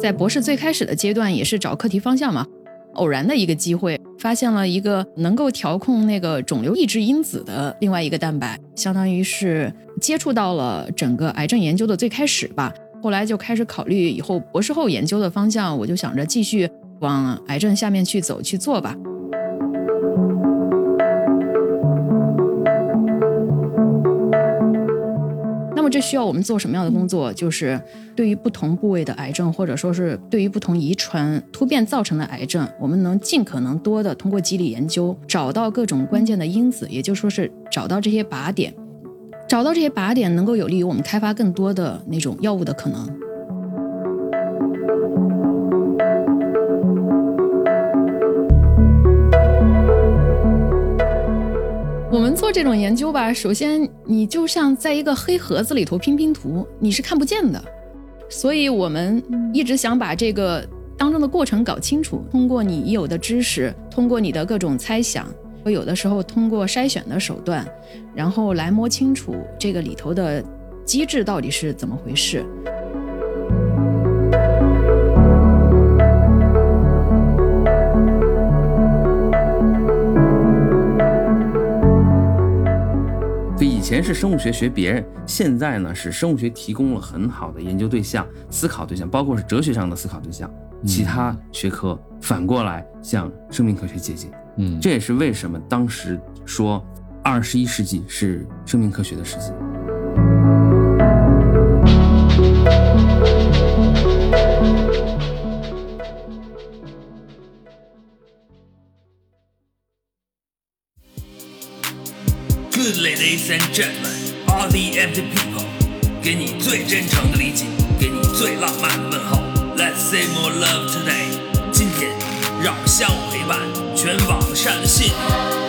在博士最开始的阶段也是找课题方向嘛，偶然的一个机会，发现了一个能够调控那个肿瘤抑制因子的另外一个蛋白，相当于是接触到了整个癌症研究的最开始吧。后来就开始考虑以后博士后研究的方向，我就想着继续往癌症下面去走去做吧。这需要我们做什么样的工作？就是对于不同部位的癌症，或者说是对于不同遗传突变造成的癌症，我们能尽可能多的通过机理研究找到各种关键的因子，也就说是找到这些靶点。找到这些靶点，能够有利于我们开发更多的那种药物的可能。我们做这种研究吧，首先你就像在一个黑盒子里头拼拼图，你是看不见的。所以我们一直想把这个当中的过程搞清楚，通过你已有的知识，通过你的各种猜想。有的时候通过筛选的手段，然后来摸清楚这个里头的机制到底是怎么回事。前是生物学学别人，现在呢是生物学提供了很好的研究对象、思考对象，包括是哲学上的思考对象。其他学科反过来向生命科学借鉴。嗯，这也是为什么当时说二十一世纪是生命科学的世纪。Ladies and gentlemen, all the empty people，给你最真诚的理解，给你最浪漫的问候。Let's say more love today。今天，让我们相互陪伴。全网善的信，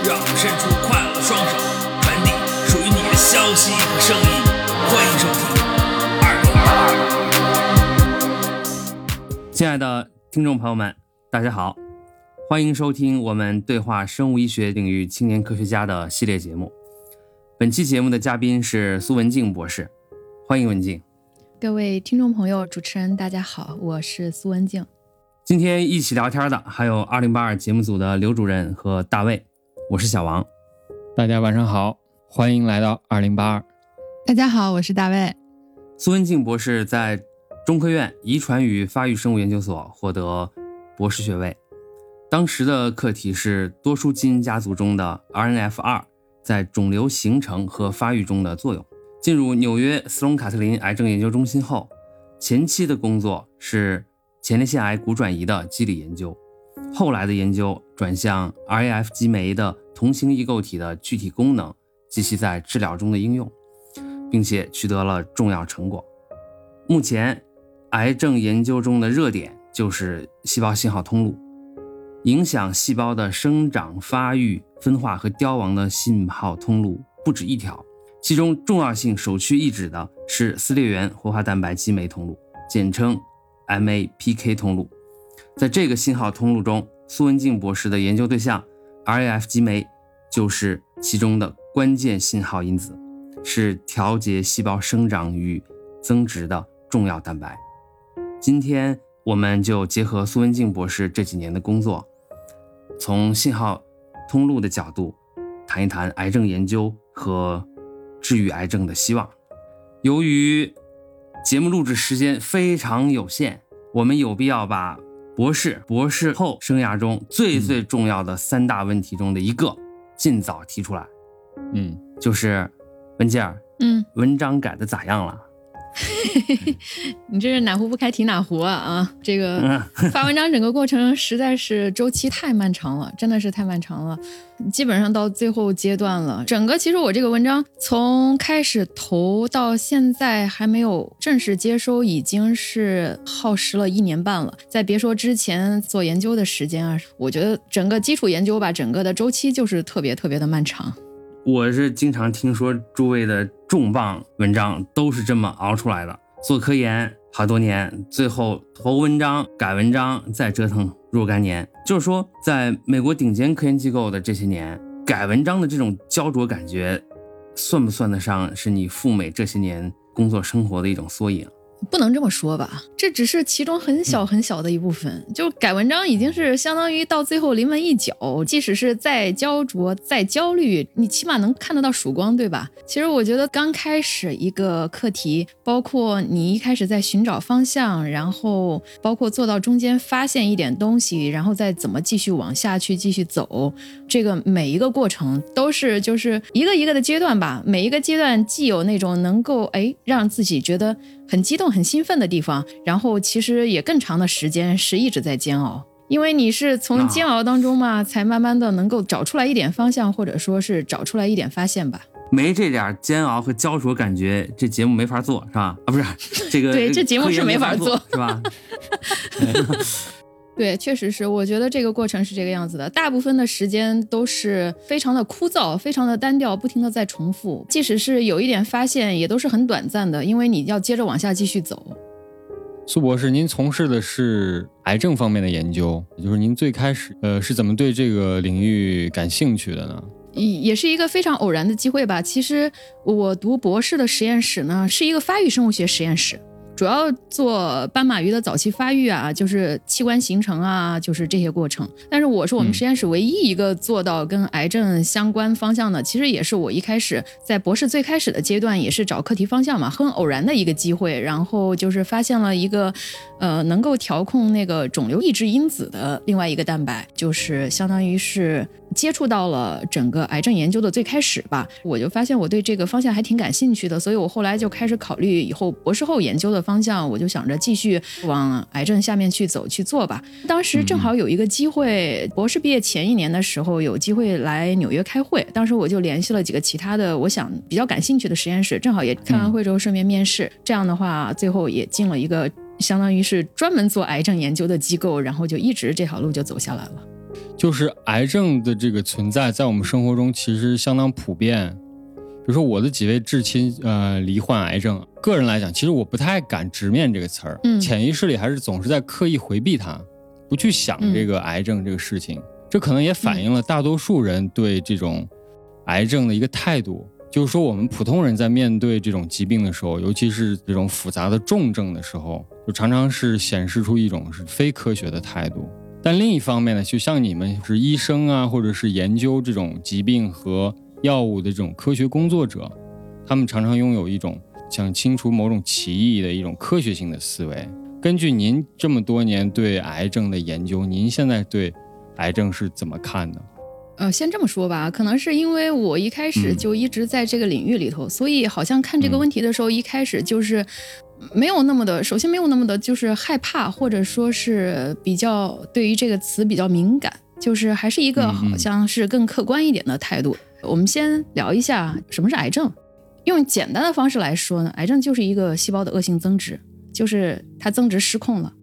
让我们伸出快乐的双手，传递属于你的消息和声音。欢迎收听二零二二。亲爱的听众朋友们，大家好，欢迎收听我们对话生物医学领域青年科学家的系列节目。本期节目的嘉宾是苏文静博士，欢迎文静。各位听众朋友，主持人大家好，我是苏文静。今天一起聊天的还有二零八二节目组的刘主任和大卫，我是小王。大家晚上好，欢迎来到二零八二。大家好，我是大卫。苏文静博士在中科院遗传与发育生物研究所获得博士学位，当时的课题是多数基因家族中的 RNF2 在肿瘤形成和发育中的作用。进入纽约斯隆卡特林癌症研究中心后，前期的工作是。前列腺癌骨转移的机理研究，后来的研究转向 RAF 激酶的同型异构体的具体功能及其在治疗中的应用，并且取得了重要成果。目前，癌症研究中的热点就是细胞信号通路，影响细胞的生长、发育、分化和凋亡的信号通路不止一条，其中重要性首屈一指的是撕裂源活化蛋白激酶通路，简称。MAPK 通路，在这个信号通路中，苏文静博士的研究对象 RAF 激酶就是其中的关键信号因子，是调节细胞生长与增殖的重要蛋白。今天，我们就结合苏文静博士这几年的工作，从信号通路的角度谈一谈癌症研究和治愈癌症的希望。由于节目录制时间非常有限，我们有必要把博士、博士后生涯中最最重要的三大问题中的一个尽早提出来。嗯，就是文静儿，嗯，文章改的咋样了？你这是哪壶不开提哪壶啊啊！这个发文章整个过程实在是周期太漫长了，真的是太漫长了，基本上到最后阶段了。整个其实我这个文章从开始投到现在还没有正式接收，已经是耗时了一年半了。再别说之前做研究的时间啊，我觉得整个基础研究吧，整个的周期就是特别特别的漫长。我是经常听说诸位的重磅文章都是这么熬出来的。做科研好多年，最后投文章、改文章，再折腾若干年。就是说，在美国顶尖科研机构的这些年，改文章的这种焦灼感觉，算不算得上是你赴美这些年工作生活的一种缩影？不能这么说吧，这只是其中很小很小的一部分。就改文章已经是相当于到最后临门一脚，即使是再焦灼、再焦虑，你起码能看得到曙光，对吧？其实我觉得刚开始一个课题，包括你一开始在寻找方向，然后包括做到中间发现一点东西，然后再怎么继续往下去继续走，这个每一个过程都是就是一个一个的阶段吧。每一个阶段既有那种能够哎让自己觉得。很激动、很兴奋的地方，然后其实也更长的时间是一直在煎熬，因为你是从煎熬当中嘛，才慢慢的能够找出来一点方向，或者说是找出来一点发现吧。没这点煎熬和焦灼感觉，这节目没法做，是吧？啊，不是这个，对，这节目是没法做，是吧？对，确实是，我觉得这个过程是这个样子的，大部分的时间都是非常的枯燥，非常的单调，不停的在重复。即使是有一点发现，也都是很短暂的，因为你要接着往下继续走。苏博士，您从事的是癌症方面的研究，也就是您最开始呃是怎么对这个领域感兴趣的呢？也也是一个非常偶然的机会吧。其实我读博士的实验室呢，是一个发育生物学实验室。主要做斑马鱼的早期发育啊，就是器官形成啊，就是这些过程。但是我是我们实验室唯一一个做到跟癌症相关方向的，其实也是我一开始在博士最开始的阶段也是找课题方向嘛，很偶然的一个机会，然后就是发现了一个，呃，能够调控那个肿瘤抑制因子的另外一个蛋白，就是相当于是。接触到了整个癌症研究的最开始吧，我就发现我对这个方向还挺感兴趣的，所以我后来就开始考虑以后博士后研究的向，我就想着继续往癌症下面去走去做吧。当时正好有一个机会，博士毕业前一年的时候有机会来纽约开会，当时我就联系了几个其他的我想比较感兴趣的实验室，正好也开完会之后顺便面试，这样的话最后也进了一个相当于是专门做癌症研究的机构，然后就一直这条路就走下来了。就是癌症的这个存在，在我们生活中其实相当普遍。比如说我的几位至亲，呃，罹患癌症。个人来讲，其实我不太敢直面这个词儿，潜意识里还是总是在刻意回避它，不去想这个癌症这个事情。这可能也反映了大多数人对这种癌症的一个态度，就是说我们普通人在面对这种疾病的时候，尤其是这种复杂的重症的时候，就常常是显示出一种是非科学的态度。但另一方面呢，就像你们是医生啊，或者是研究这种疾病和药物的这种科学工作者，他们常常拥有一种想清除某种歧义的一种科学性的思维。根据您这么多年对癌症的研究，您现在对癌症是怎么看的？呃，先这么说吧，可能是因为我一开始就一直在这个领域里头，所以好像看这个问题的时候，一开始就是。没有那么的，首先没有那么的，就是害怕，或者说是比较对于这个词比较敏感，就是还是一个好像是更客观一点的态度。我们先聊一下什么是癌症，用简单的方式来说呢，癌症就是一个细胞的恶性增殖，就是它增殖失控了。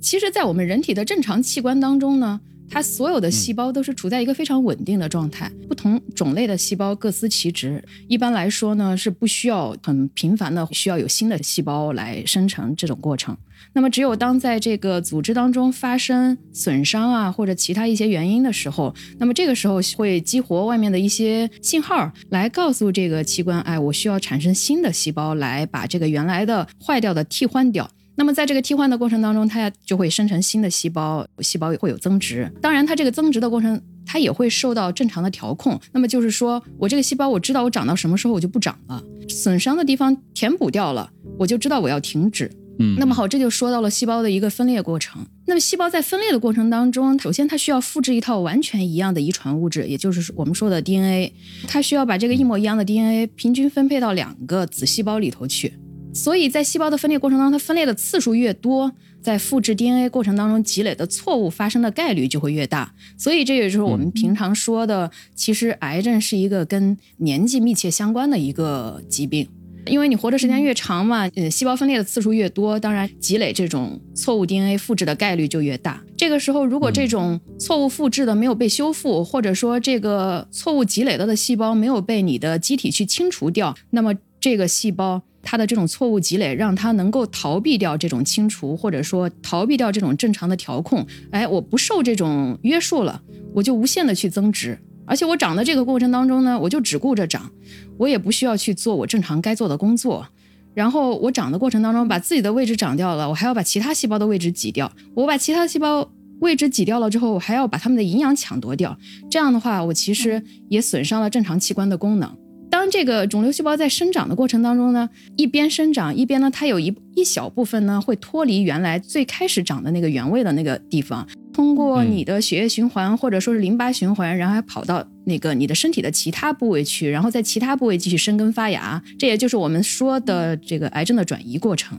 其实，在我们人体的正常器官当中呢。它所有的细胞都是处在一个非常稳定的状态，不同种类的细胞各司其职。一般来说呢，是不需要很频繁的需要有新的细胞来生成这种过程。那么，只有当在这个组织当中发生损伤啊，或者其他一些原因的时候，那么这个时候会激活外面的一些信号，来告诉这个器官，哎，我需要产生新的细胞来把这个原来的坏掉的替换掉。那么在这个替换的过程当中，它就会生成新的细胞，细胞也会有增值。当然，它这个增值的过程，它也会受到正常的调控。那么就是说我这个细胞，我知道我长到什么时候我就不长了，损伤的地方填补掉了，我就知道我要停止。嗯，那么好，这就说到了细胞的一个分裂过程。那么细胞在分裂的过程当中，首先它需要复制一套完全一样的遗传物质，也就是我们说的 DNA。它需要把这个一模一样的 DNA 平均分配到两个子细胞里头去。所以在细胞的分裂过程当中，它分裂的次数越多，在复制 DNA 过程当中积累的错误发生的概率就会越大。所以这也就是我们平常说的，其实癌症是一个跟年纪密切相关的一个疾病，因为你活的时间越长嘛，呃，细胞分裂的次数越多，当然积累这种错误 DNA 复制的概率就越大。这个时候，如果这种错误复制的没有被修复，或者说这个错误积累到的细胞没有被你的机体去清除掉，那么这个细胞。它的这种错误积累，让他能够逃避掉这种清除，或者说逃避掉这种正常的调控。哎，我不受这种约束了，我就无限的去增值，而且我长的这个过程当中呢，我就只顾着长，我也不需要去做我正常该做的工作。然后我长的过程当中，把自己的位置长掉了，我还要把其他细胞的位置挤掉。我把其他细胞位置挤掉了之后，我还要把它们的营养抢夺掉。这样的话，我其实也损伤了正常器官的功能。当这个肿瘤细胞在生长的过程当中呢，一边生长一边呢，它有一一小部分呢会脱离原来最开始长的那个原位的那个地方，通过你的血液循环或者说是淋巴循环，然后还跑到那个你的身体的其他部位去，然后在其他部位继续生根发芽。这也就是我们说的这个癌症的转移过程，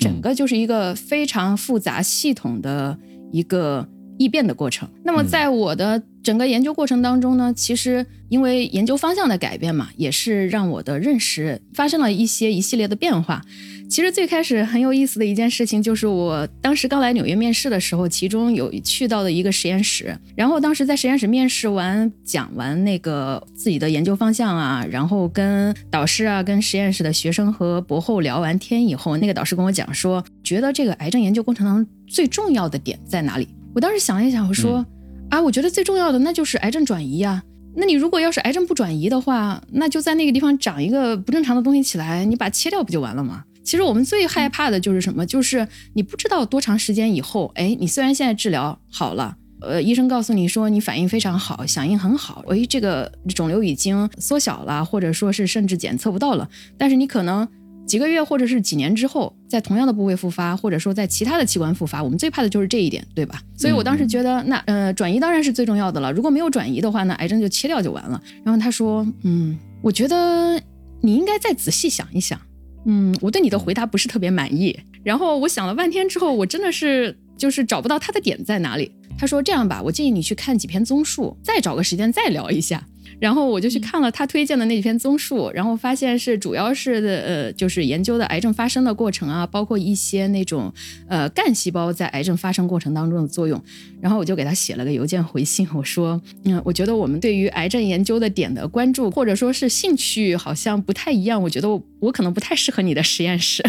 整个就是一个非常复杂系统的一个。异变的过程。那么，在我的整个研究过程当中呢，其实因为研究方向的改变嘛，也是让我的认识发生了一些一系列的变化。其实最开始很有意思的一件事情，就是我当时刚来纽约面试的时候，其中有去到的一个实验室，然后当时在实验室面试完，讲完那个自己的研究方向啊，然后跟导师啊、跟实验室的学生和博后聊完天以后，那个导师跟我讲说，觉得这个癌症研究过程当中最重要的点在哪里？我当时想了一想，我说，啊，我觉得最重要的那就是癌症转移呀。那你如果要是癌症不转移的话，那就在那个地方长一个不正常的东西起来，你把它切掉不就完了吗？其实我们最害怕的就是什么？就是你不知道多长时间以后，哎，你虽然现在治疗好了，呃，医生告诉你说你反应非常好，响应很好，哎，这个肿瘤已经缩小了，或者说是甚至检测不到了，但是你可能。几个月或者是几年之后，在同样的部位复发，或者说在其他的器官复发，我们最怕的就是这一点，对吧？所以我当时觉得，那呃，转移当然是最重要的了。如果没有转移的话，那癌症就切掉就完了。然后他说，嗯，我觉得你应该再仔细想一想。嗯，我对你的回答不是特别满意。然后我想了半天之后，我真的是就是找不到他的点在哪里。他说这样吧，我建议你去看几篇综述，再找个时间再聊一下。然后我就去看了他推荐的那几篇综述，然后发现是主要是的呃，就是研究的癌症发生的过程啊，包括一些那种呃干细胞在癌症发生过程当中的作用。然后我就给他写了个邮件回信，我说，嗯，我觉得我们对于癌症研究的点的关注或者说是兴趣好像不太一样，我觉得我我可能不太适合你的实验室。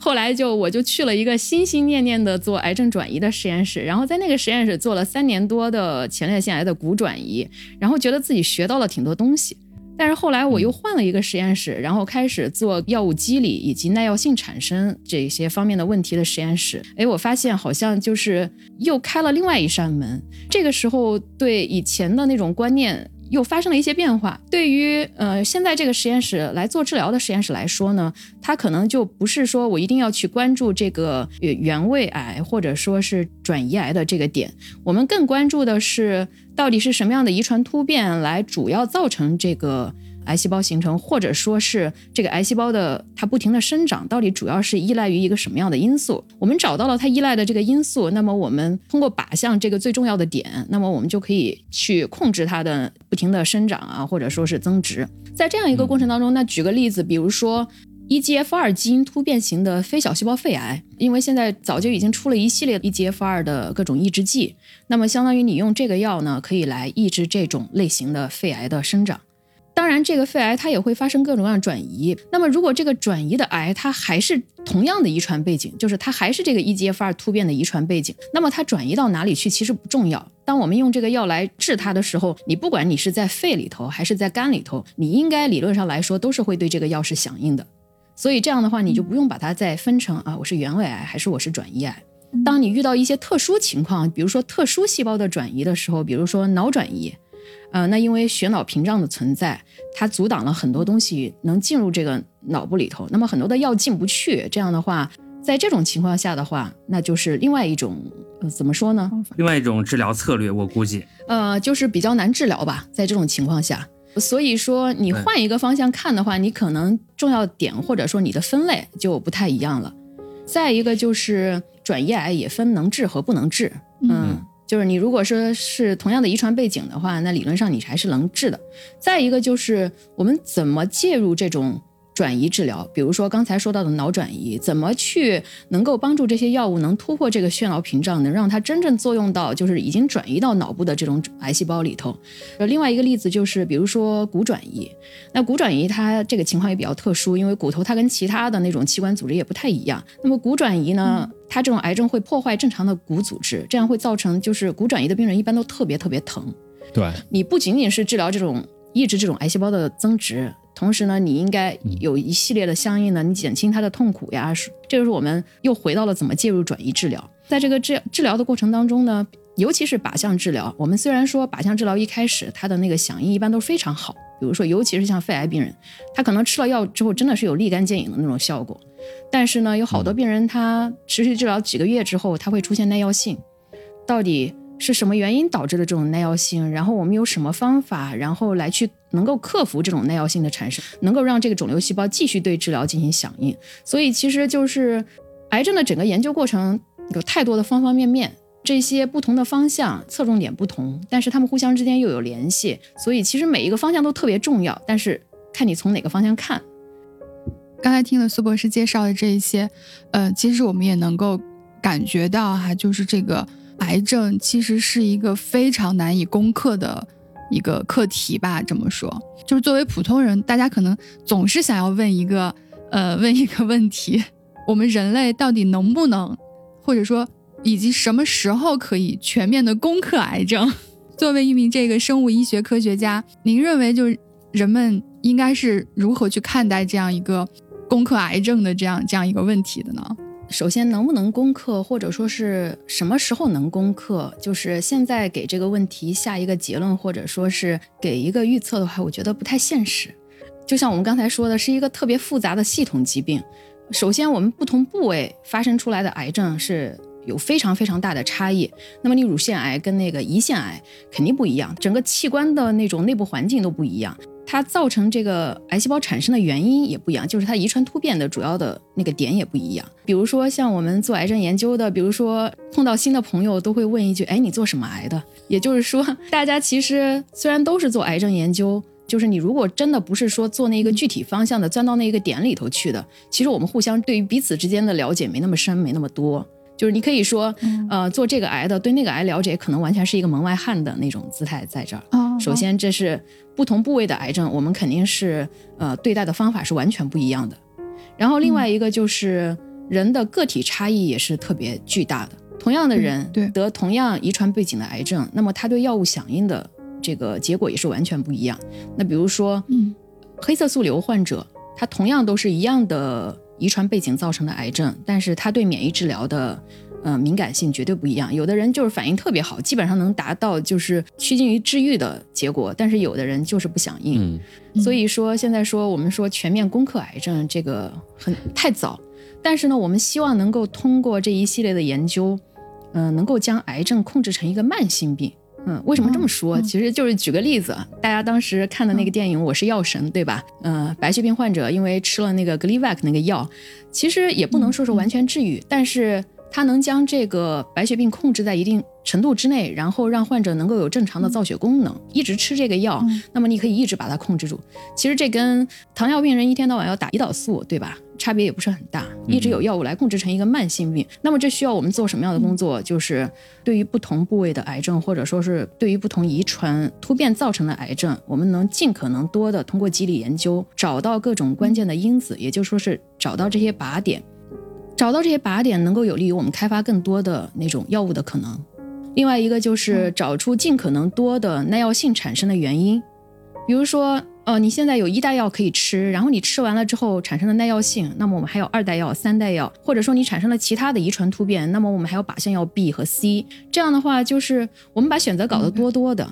后来就我就去了一个心心念念的做癌症转移的实验室，然后在那个实验室做了三年多的前列腺癌的骨转移，然后觉得自己学到了挺多东西。但是后来我又换了一个实验室，然后开始做药物机理以及耐药性产生这些方面的问题的实验室。哎，我发现好像就是又开了另外一扇门。这个时候对以前的那种观念。又发生了一些变化。对于呃现在这个实验室来做治疗的实验室来说呢，它可能就不是说我一定要去关注这个原位癌或者说是转移癌的这个点，我们更关注的是到底是什么样的遗传突变来主要造成这个。癌细胞形成，或者说是这个癌细胞的它不停的生长，到底主要是依赖于一个什么样的因素？我们找到了它依赖的这个因素，那么我们通过靶向这个最重要的点，那么我们就可以去控制它的不停的生长啊，或者说是增值。在这样一个过程当中，那举个例子，比如说 EGFR 基因突变型的非小细胞肺癌，因为现在早就已经出了一系列 EGFR 的各种抑制剂，那么相当于你用这个药呢，可以来抑制这种类型的肺癌的生长。当然，这个肺癌它也会发生各种各样转移。那么，如果这个转移的癌它还是同样的遗传背景，就是它还是这个 EGFR 突变的遗传背景，那么它转移到哪里去其实不重要。当我们用这个药来治它的时候，你不管你是在肺里头还是在肝里头，你应该理论上来说都是会对这个药是响应的。所以这样的话，你就不用把它再分成啊，我是原位癌还是我是转移癌。当你遇到一些特殊情况，比如说特殊细胞的转移的时候，比如说脑转移。呃，那因为血脑屏障的存在，它阻挡了很多东西能进入这个脑部里头，那么很多的药进不去。这样的话，在这种情况下的话，那就是另外一种，呃，怎么说呢？另外一种治疗策略，我估计，呃，就是比较难治疗吧。在这种情况下，所以说你换一个方向看的话，你可能重要点或者说你的分类就不太一样了。再一个就是转移癌也分能治和不能治，嗯。就是你如果说是同样的遗传背景的话，那理论上你还是能治的。再一个就是我们怎么介入这种。转移治疗，比如说刚才说到的脑转移，怎么去能够帮助这些药物能突破这个血脑屏障，能让它真正作用到就是已经转移到脑部的这种癌细胞里头。呃，另外一个例子就是，比如说骨转移，那骨转移它这个情况也比较特殊，因为骨头它跟其他的那种器官组织也不太一样。那么骨转移呢，它这种癌症会破坏正常的骨组织，这样会造成就是骨转移的病人一般都特别特别疼。对你不仅仅是治疗这种。抑制这种癌细胞的增殖，同时呢，你应该有一系列的相应的，你减轻它的痛苦呀。这就是我们又回到了怎么介入转移治疗。在这个治治疗的过程当中呢，尤其是靶向治疗，我们虽然说靶向治疗一开始它的那个响应一般都非常好，比如说尤其是像肺癌病人，他可能吃了药之后真的是有立竿见影的那种效果。但是呢，有好多病人他持续治疗几个月之后，他会出现耐药性，到底？是什么原因导致的这种耐药性？然后我们有什么方法，然后来去能够克服这种耐药性的产生，能够让这个肿瘤细胞继续对治疗进行响应？所以其实就是癌症的整个研究过程有太多的方方面面，这些不同的方向侧重点不同，但是它们互相之间又有联系，所以其实每一个方向都特别重要，但是看你从哪个方向看。刚才听了苏博士介绍的这一些，呃，其实我们也能够感觉到哈，就是这个。癌症其实是一个非常难以攻克的一个课题吧。这么说，就是作为普通人，大家可能总是想要问一个，呃，问一个问题：我们人类到底能不能，或者说，以及什么时候可以全面的攻克癌症？作为一名这个生物医学科学家，您认为，就是人们应该是如何去看待这样一个攻克癌症的这样这样一个问题的呢？首先，能不能攻克，或者说是什么时候能攻克，就是现在给这个问题下一个结论，或者说是给一个预测的话，我觉得不太现实。就像我们刚才说的，是一个特别复杂的系统疾病。首先，我们不同部位发生出来的癌症是有非常非常大的差异。那么，你乳腺癌跟那个胰腺癌肯定不一样，整个器官的那种内部环境都不一样。它造成这个癌细胞产生的原因也不一样，就是它遗传突变的主要的那个点也不一样。比如说像我们做癌症研究的，比如说碰到新的朋友都会问一句：“哎，你做什么癌的？”也就是说，大家其实虽然都是做癌症研究，就是你如果真的不是说做那个具体方向的，钻到那一个点里头去的，其实我们互相对于彼此之间的了解没那么深，没那么多。就是你可以说，呃，做这个癌的对那个癌了解，可能完全是一个门外汉的那种姿态在这儿。首先，这是不同部位的癌症，我们肯定是呃对待的方法是完全不一样的。然后另外一个就是人的个体差异也是特别巨大的。同样的人得同样遗传背景的癌症，那么他对药物响应的这个结果也是完全不一样。那比如说，嗯黑色素瘤患者，他同样都是一样的。遗传背景造成的癌症，但是他对免疫治疗的，呃，敏感性绝对不一样。有的人就是反应特别好，基本上能达到就是趋近于治愈的结果，但是有的人就是不响应。所以说现在说我们说全面攻克癌症这个很太早，但是呢，我们希望能够通过这一系列的研究，嗯，能够将癌症控制成一个慢性病。嗯，为什么这么说？其实就是举个例子，大家当时看的那个电影《我是药神》，对吧？嗯，白血病患者因为吃了那个 Gleevec 那个药，其实也不能说是完全治愈，但是它能将这个白血病控制在一定程度之内，然后让患者能够有正常的造血功能。一直吃这个药，那么你可以一直把它控制住。其实这跟糖尿病人一天到晚要打胰岛素，对吧？差别也不是很大，一直有药物来控制成一个慢性病。那么这需要我们做什么样的工作？就是对于不同部位的癌症，或者说是对于不同遗传突变造成的癌症，我们能尽可能多的通过机理研究，找到各种关键的因子，也就说是找到这些靶点，找到这些靶点能够有利于我们开发更多的那种药物的可能。另外一个就是找出尽可能多的耐药性产生的原因，比如说。呃，你现在有一代药可以吃，然后你吃完了之后产生了耐药性，那么我们还有二代药、三代药，或者说你产生了其他的遗传突变，那么我们还有靶向药 B 和 C。这样的话，就是我们把选择搞得多多的。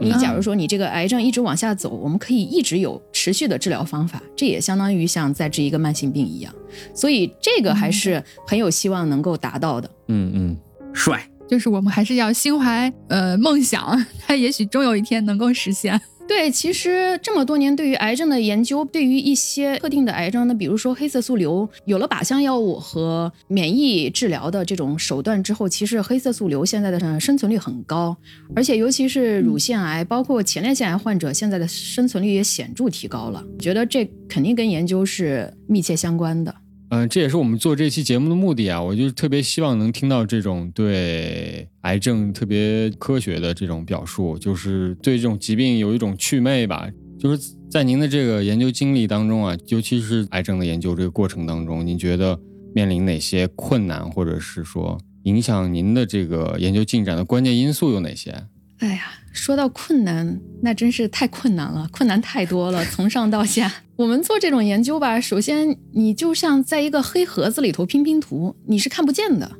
你假如说你这个癌症一直往下走，我们可以一直有持续的治疗方法，这也相当于像在治一个慢性病一样。所以这个还是很有希望能够达到的。嗯嗯，帅，就是我们还是要心怀呃梦想，它也许终有一天能够实现。对，其实这么多年对于癌症的研究，对于一些特定的癌症，那比如说黑色素瘤，有了靶向药物和免疫治疗的这种手段之后，其实黑色素瘤现在的生存率很高，而且尤其是乳腺癌，包括前列腺癌患者，现在的生存率也显著提高了。觉得这肯定跟研究是密切相关的。嗯，这也是我们做这期节目的目的啊！我就特别希望能听到这种对癌症特别科学的这种表述，就是对这种疾病有一种祛魅吧。就是在您的这个研究经历当中啊，尤其是癌症的研究这个过程当中，您觉得面临哪些困难，或者是说影响您的这个研究进展的关键因素有哪些？哎呀，说到困难，那真是太困难了，困难太多了，从上到下。我们做这种研究吧，首先你就像在一个黑盒子里头拼拼图，你是看不见的。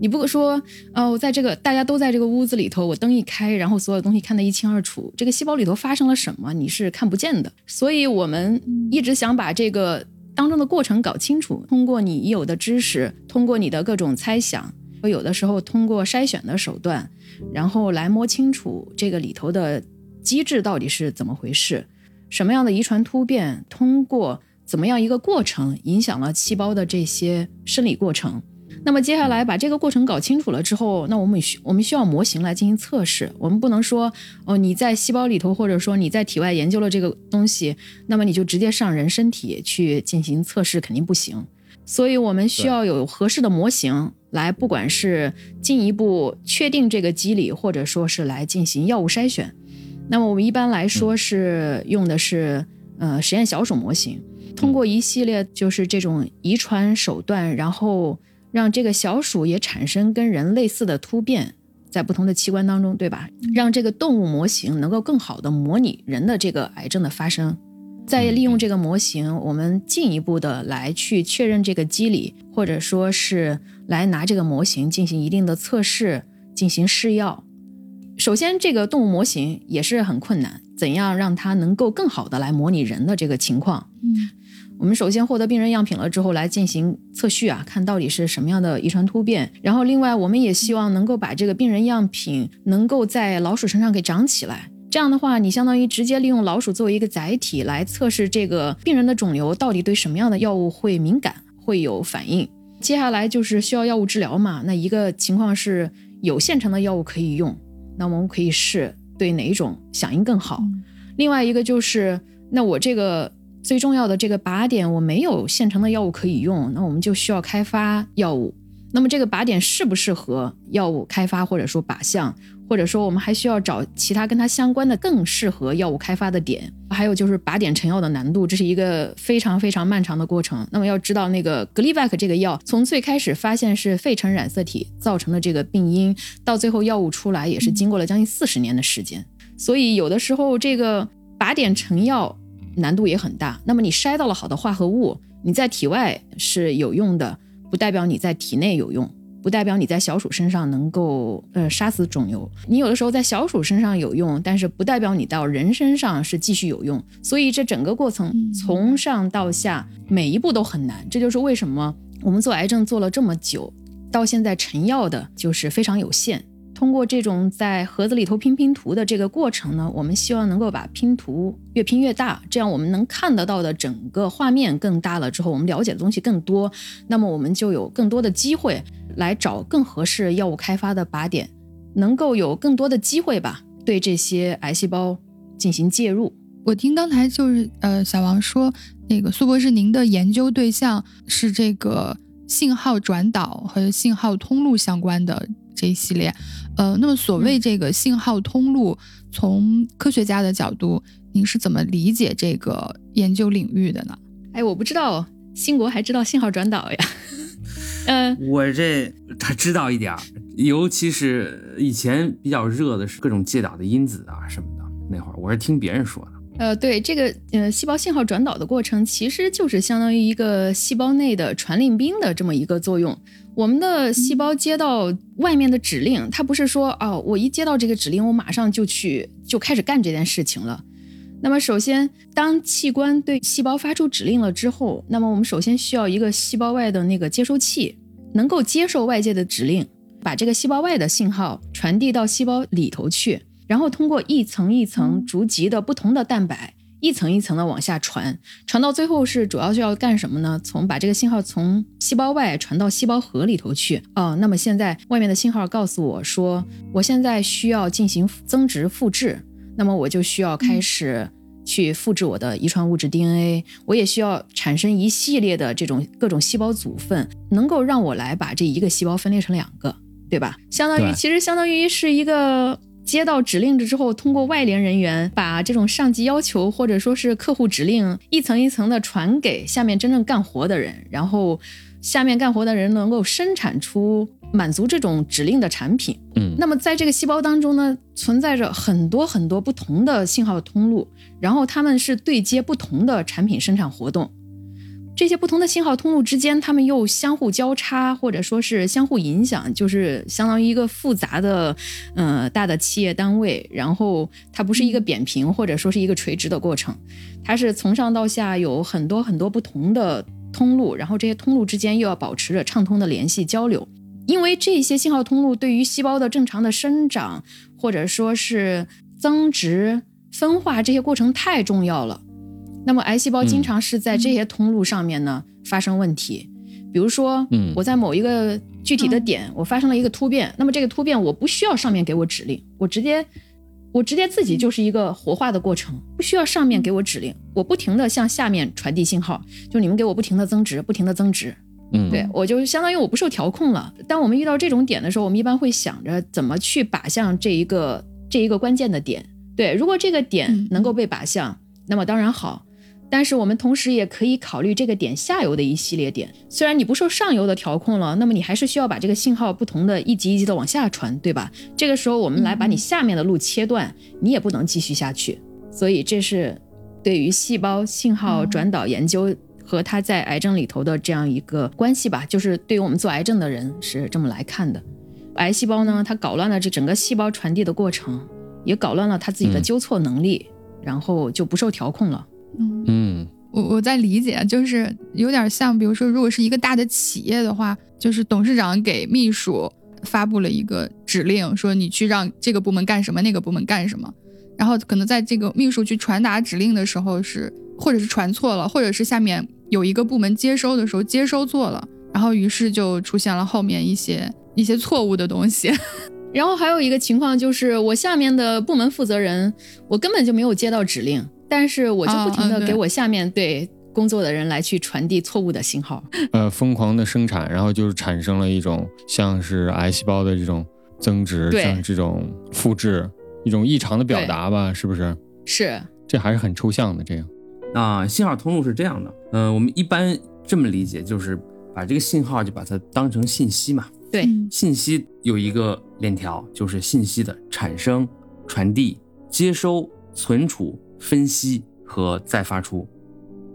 你不说，哦，在这个大家都在这个屋子里头，我灯一开，然后所有东西看得一清二楚，这个细胞里头发生了什么，你是看不见的。所以我们一直想把这个当中的过程搞清楚，通过你已有的知识，通过你的各种猜想。我有的时候通过筛选的手段，然后来摸清楚这个里头的机制到底是怎么回事，什么样的遗传突变通过怎么样一个过程影响了细胞的这些生理过程。那么接下来把这个过程搞清楚了之后，那我们需我们需要模型来进行测试。我们不能说哦你在细胞里头，或者说你在体外研究了这个东西，那么你就直接上人身体去进行测试，肯定不行。所以我们需要有合适的模型。来，不管是进一步确定这个机理，或者说是来进行药物筛选，那么我们一般来说是用的是呃实验小鼠模型，通过一系列就是这种遗传手段，然后让这个小鼠也产生跟人类似的突变，在不同的器官当中，对吧？让这个动物模型能够更好的模拟人的这个癌症的发生。再利用这个模型，我们进一步的来去确认这个机理，或者说是来拿这个模型进行一定的测试，进行试药。首先，这个动物模型也是很困难，怎样让它能够更好的来模拟人的这个情况？嗯，我们首先获得病人样品了之后，来进行测序啊，看到底是什么样的遗传突变。然后，另外我们也希望能够把这个病人样品能够在老鼠身上给长起来。这样的话，你相当于直接利用老鼠作为一个载体来测试这个病人的肿瘤到底对什么样的药物会敏感、会有反应。接下来就是需要药物治疗嘛。那一个情况是有现成的药物可以用，那我们可以试对哪一种响应更好。另外一个就是，那我这个最重要的这个靶点我没有现成的药物可以用，那我们就需要开发药物。那么这个靶点适不适合药物开发，或者说靶向？或者说，我们还需要找其他跟它相关的更适合药物开发的点。还有就是靶点成药的难度，这是一个非常非常漫长的过程。那么要知道，那个 Gleevec 这个药从最开始发现是肺尘染色体造成的这个病因，到最后药物出来，也是经过了将近四十年的时间。所以有的时候这个靶点成药难度也很大。那么你筛到了好的化合物，你在体外是有用的，不代表你在体内有用。不代表你在小鼠身上能够呃杀死肿瘤，你有的时候在小鼠身上有用，但是不代表你到人身上是继续有用。所以这整个过程从上到下每一步都很难，这就是为什么我们做癌症做了这么久，到现在成药的就是非常有限。通过这种在盒子里头拼拼图的这个过程呢，我们希望能够把拼图越拼越大，这样我们能看得到的整个画面更大了之后，我们了解的东西更多，那么我们就有更多的机会来找更合适药物开发的靶点，能够有更多的机会吧，对这些癌细胞进行介入。我听刚才就是呃小王说，那个苏博士，您的研究对象是这个信号转导和信号通路相关的。这一系列，呃，那么所谓这个信号通路，从科学家的角度，您是怎么理解这个研究领域的呢？哎，我不知道，新国还知道信号转导呀？嗯，我这他知道一点儿，尤其是以前比较热的是各种介导的因子啊什么的，那会儿我是听别人说的。呃，对这个，呃，细胞信号转导的过程，其实就是相当于一个细胞内的传令兵的这么一个作用。我们的细胞接到外面的指令，它不是说，哦，我一接到这个指令，我马上就去就开始干这件事情了。那么，首先，当器官对细胞发出指令了之后，那么我们首先需要一个细胞外的那个接收器，能够接受外界的指令，把这个细胞外的信号传递到细胞里头去。然后通过一层一层逐级的不同的蛋白，一层一层的往下传，传到最后是主要是要干什么呢？从把这个信号从细胞外传到细胞核里头去。哦，那么现在外面的信号告诉我说，我现在需要进行增殖复制，那么我就需要开始去复制我的遗传物质 DNA，我也需要产生一系列的这种各种细胞组分，能够让我来把这一个细胞分裂成两个，对吧？相当于其实相当于是一个。接到指令之后，通过外联人员把这种上级要求或者说是客户指令一层一层的传给下面真正干活的人，然后下面干活的人能够生产出满足这种指令的产品。嗯，那么在这个细胞当中呢，存在着很多很多不同的信号通路，然后他们是对接不同的产品生产活动。这些不同的信号通路之间，它们又相互交叉，或者说是相互影响，就是相当于一个复杂的，呃，大的企业单位。然后它不是一个扁平或者说是一个垂直的过程，它是从上到下有很多很多不同的通路，然后这些通路之间又要保持着畅通的联系交流。因为这些信号通路对于细胞的正常的生长，或者说是增殖、分化这些过程太重要了。那么癌细胞经常是在这些通路上面呢发生问题，比如说，嗯，我在某一个具体的点我发生了一个突变，那么这个突变我不需要上面给我指令，我直接我直接自己就是一个活化的过程，不需要上面给我指令，我不停的向下面传递信号，就你们给我不停的增值，不停的增值，嗯，对我就相当于我不受调控了。当我们遇到这种点的时候，我们一般会想着怎么去靶向这一个这一个关键的点，对，如果这个点能够被靶向，那么当然好。但是我们同时也可以考虑这个点下游的一系列点，虽然你不受上游的调控了，那么你还是需要把这个信号不同的一级一级的往下传，对吧？这个时候我们来把你下面的路切断，你也不能继续下去。所以这是对于细胞信号转导研究和它在癌症里头的这样一个关系吧，就是对于我们做癌症的人是这么来看的。癌细胞呢，它搞乱了这整个细胞传递的过程，也搞乱了它自己的纠错能力，然后就不受调控了。嗯，我我在理解，就是有点像，比如说，如果是一个大的企业的话，就是董事长给秘书发布了一个指令，说你去让这个部门干什么，那个部门干什么，然后可能在这个秘书去传达指令的时候是，或者是传错了，或者是下面有一个部门接收的时候接收错了，然后于是就出现了后面一些一些错误的东西。然后还有一个情况就是，我下面的部门负责人，我根本就没有接到指令。但是我就不停的给我下面对工作的人来去传递错误的信号，呃，疯狂的生产，然后就是产生了一种像是癌细胞的这种增殖，像这种复制，一种异常的表达吧，是不是？是，这还是很抽象的。这样，啊信号通路是这样的，嗯，我们一般这么理解，就是把这个信号就把它当成信息嘛，对，信息有一个链条，就是信息的产生、传递、接收、存储。分析和再发出，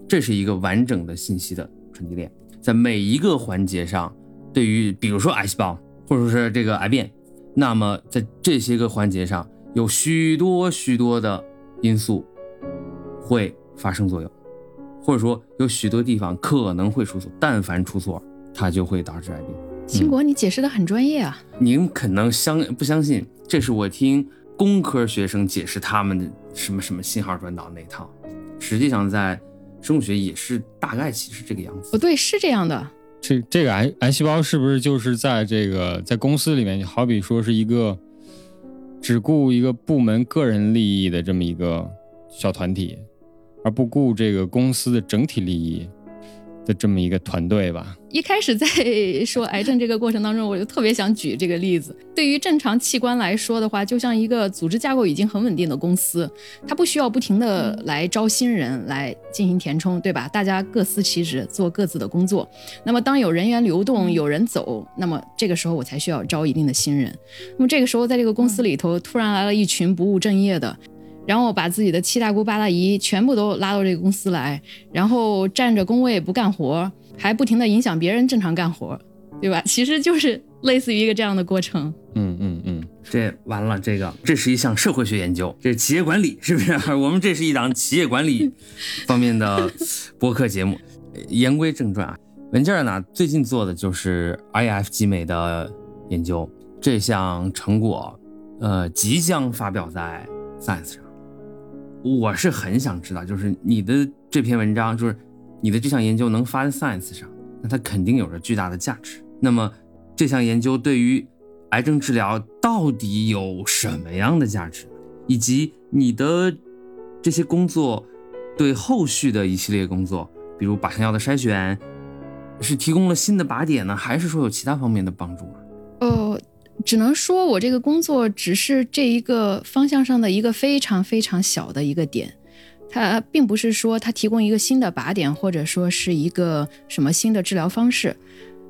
这是一个完整的信息的传递链，在每一个环节上，对于比如说癌细胞或者说是这个癌变，那么在这些个环节上有许多许多的因素会发生作用，或者说有许多地方可能会出错，但凡出错，它就会导致癌变。兴国，你解释的很专业啊！您可能相不相信？这是我听。工科学生解释他们的什么什么信号转导那一套，实际上在生物学也是大概其实这个样子。不对，是这样的。这这个癌癌细胞是不是就是在这个在公司里面，好比说是一个只顾一个部门个人利益的这么一个小团体，而不顾这个公司的整体利益？的这么一个团队吧。一开始在 说癌症这个过程当中，我就特别想举这个例子。对于正常器官来说的话，就像一个组织架构已经很稳定的公司，它不需要不停的来招新人来进行填充，对吧？大家各司其职，做各自的工作。那么当有人员流动，有人走，那么这个时候我才需要招一定的新人。那么这个时候，在这个公司里头，突然来了一群不务正业的。然后把自己的七大姑八大姨全部都拉到这个公司来，然后占着工位不干活，还不停的影响别人正常干活，对吧？其实就是类似于一个这样的过程。嗯嗯嗯，这完了，这个这是一项社会学研究，这是企业管理，是不是？我们这是一档企业管理方面的播客节目。言归正传啊，文件呢最近做的就是 IF 集美的研究，这项成果呃即将发表在 Science 上。我是很想知道，就是你的这篇文章，就是你的这项研究能发在 Science 上，那它肯定有着巨大的价值。那么这项研究对于癌症治疗到底有什么样的价值，以及你的这些工作对后续的一系列工作，比如靶向药的筛选，是提供了新的靶点呢，还是说有其他方面的帮助啊？只能说我这个工作只是这一个方向上的一个非常非常小的一个点，它并不是说它提供一个新的靶点，或者说是一个什么新的治疗方式，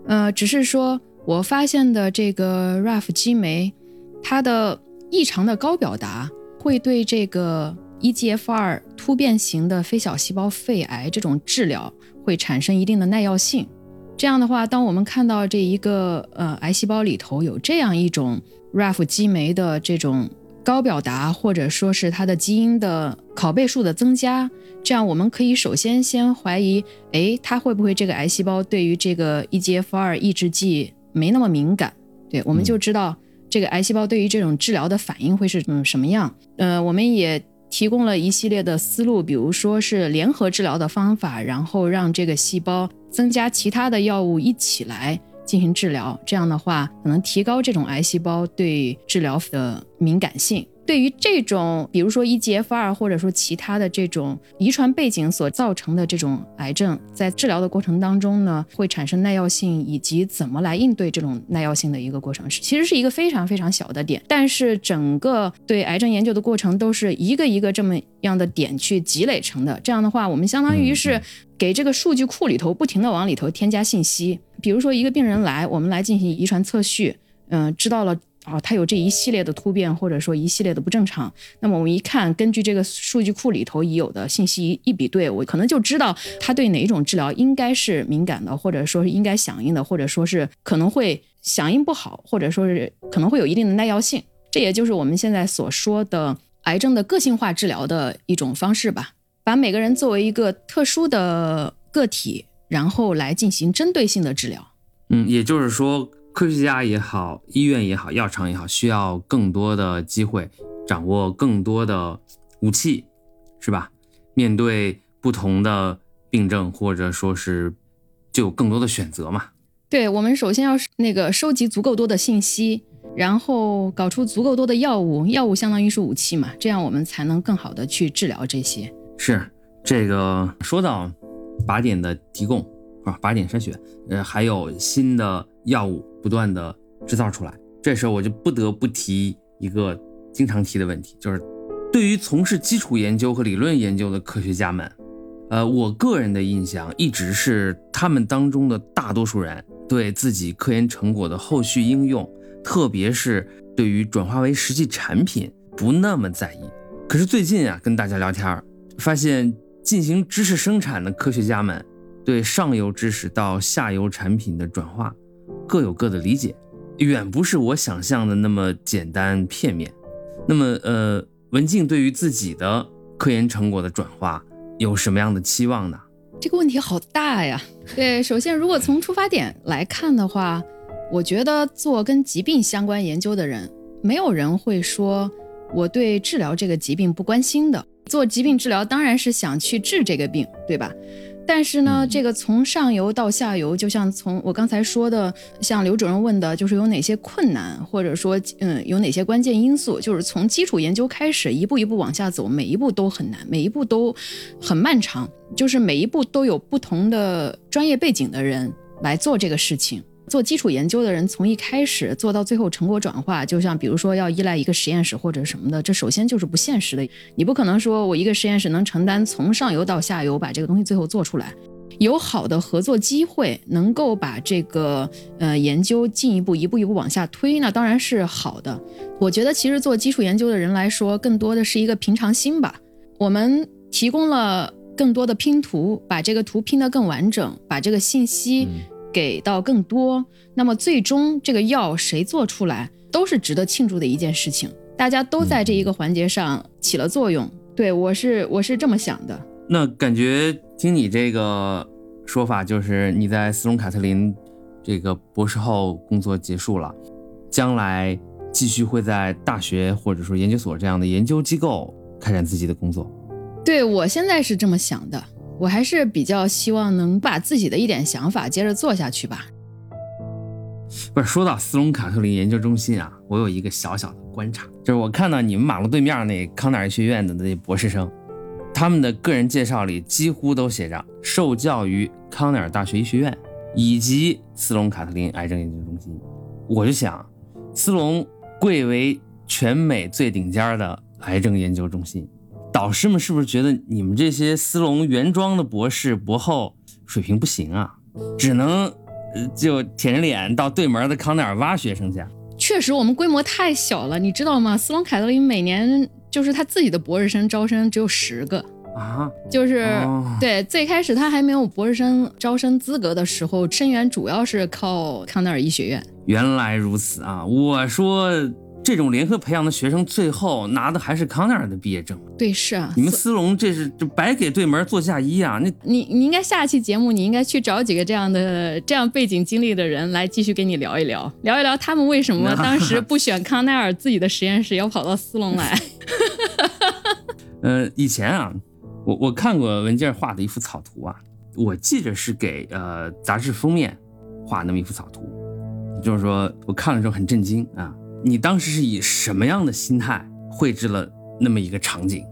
呃，只是说我发现的这个 RAF 激酶，它的异常的高表达会对这个 EGFR 突变型的非小细胞肺癌这种治疗会产生一定的耐药性。这样的话，当我们看到这一个呃癌细胞里头有这样一种 RAF 激酶的这种高表达，或者说是它的基因的拷贝数的增加，这样我们可以首先先怀疑，哎，它会不会这个癌细胞对于这个 EGFR 抑制剂没那么敏感？对，我们就知道这个癌细胞对于这种治疗的反应会是嗯什么样。呃，我们也提供了一系列的思路，比如说是联合治疗的方法，然后让这个细胞增加其他的药物一起来。进行治疗，这样的话可能提高这种癌细胞对治疗的敏感性。对于这种，比如说 EGFR 或者说其他的这种遗传背景所造成的这种癌症，在治疗的过程当中呢，会产生耐药性，以及怎么来应对这种耐药性的一个过程，是其实是一个非常非常小的点，但是整个对癌症研究的过程都是一个一个这么样的点去积累成的。这样的话，我们相当于是给这个数据库里头不停的往里头添加信息。比如说一个病人来，我们来进行遗传测序，嗯，知道了啊，他有这一系列的突变，或者说一系列的不正常。那么我们一看，根据这个数据库里头已有的信息一比对，我可能就知道他对哪一种治疗应该是敏感的，或者说是应该响应的，或者说是可能会响应不好，或者说是可能会有一定的耐药性。这也就是我们现在所说的癌症的个性化治疗的一种方式吧，把每个人作为一个特殊的个体。然后来进行针对性的治疗。嗯，也就是说，科学家也好，医院也好，药厂也好，需要更多的机会，掌握更多的武器，是吧？面对不同的病症，或者说是就有更多的选择嘛？对，我们首先要那个收集足够多的信息，然后搞出足够多的药物，药物相当于是武器嘛，这样我们才能更好的去治疗这些。是这个说到。靶点的提供啊，靶点筛选，呃，还有新的药物不断的制造出来。这时候我就不得不提一个经常提的问题，就是对于从事基础研究和理论研究的科学家们，呃，我个人的印象一直是他们当中的大多数人对自己科研成果的后续应用，特别是对于转化为实际产品不那么在意。可是最近啊，跟大家聊天发现。进行知识生产的科学家们，对上游知识到下游产品的转化各有各的理解，远不是我想象的那么简单片面。那么，呃，文静对于自己的科研成果的转化有什么样的期望呢？这个问题好大呀。对，首先，如果从出发点来看的话，我觉得做跟疾病相关研究的人，没有人会说我对治疗这个疾病不关心的。做疾病治疗当然是想去治这个病，对吧？但是呢，这个从上游到下游，就像从我刚才说的，像刘主任问的，就是有哪些困难，或者说，嗯，有哪些关键因素，就是从基础研究开始，一步一步往下走，每一步都很难，每一步都很漫长，就是每一步都有不同的专业背景的人来做这个事情。做基础研究的人，从一开始做到最后成果转化，就像比如说要依赖一个实验室或者什么的，这首先就是不现实的。你不可能说我一个实验室能承担从上游到下游把这个东西最后做出来。有好的合作机会，能够把这个呃研究进一步一步一步往下推，那当然是好的。我觉得其实做基础研究的人来说，更多的是一个平常心吧。我们提供了更多的拼图，把这个图拼得更完整，把这个信息。给到更多，那么最终这个药谁做出来都是值得庆祝的一件事情。大家都在这一个环节上起了作用，对我是我是这么想的。那感觉听你这个说法，就是你在斯隆卡特林这个博士后工作结束了，将来继续会在大学或者说研究所这样的研究机构开展自己的工作。对我现在是这么想的。我还是比较希望能把自己的一点想法接着做下去吧。不是说到斯隆卡特林研究中心啊，我有一个小小的观察，就是我看到你们马路对面那康奈尔学院的那博士生，他们的个人介绍里几乎都写着受教于康奈尔大学医学院以及斯隆卡特林癌症研究中心。我就想，斯隆贵为全美最顶尖的癌症研究中心。导师们是不是觉得你们这些斯隆原装的博士博后水平不行啊？只能就舔着脸到对门的康奈尔挖学生去？确实，我们规模太小了，你知道吗？斯隆凯特林每年就是他自己的博士生招生只有十个。啊，就是对，最开始他还没有博士生招生资格的时候，生源主要是靠康奈尔医学院。原来如此啊！我说这种联合培养的学生，最后拿的还是康奈尔的毕业证。对，是啊，你们斯隆这是这白给对门做嫁衣啊！那你你应该下期节目，你应该去找几个这样的这样背景经历的人来继续跟你聊一聊，聊一聊他们为什么 当时不选康奈尔自己的实验室，要跑到斯隆来。呃，以前啊。我我看过文件画的一幅草图啊，我记着是给呃杂志封面画那么一幅草图，就是说我看了之后很震惊啊，你当时是以什么样的心态绘制了那么一个场景？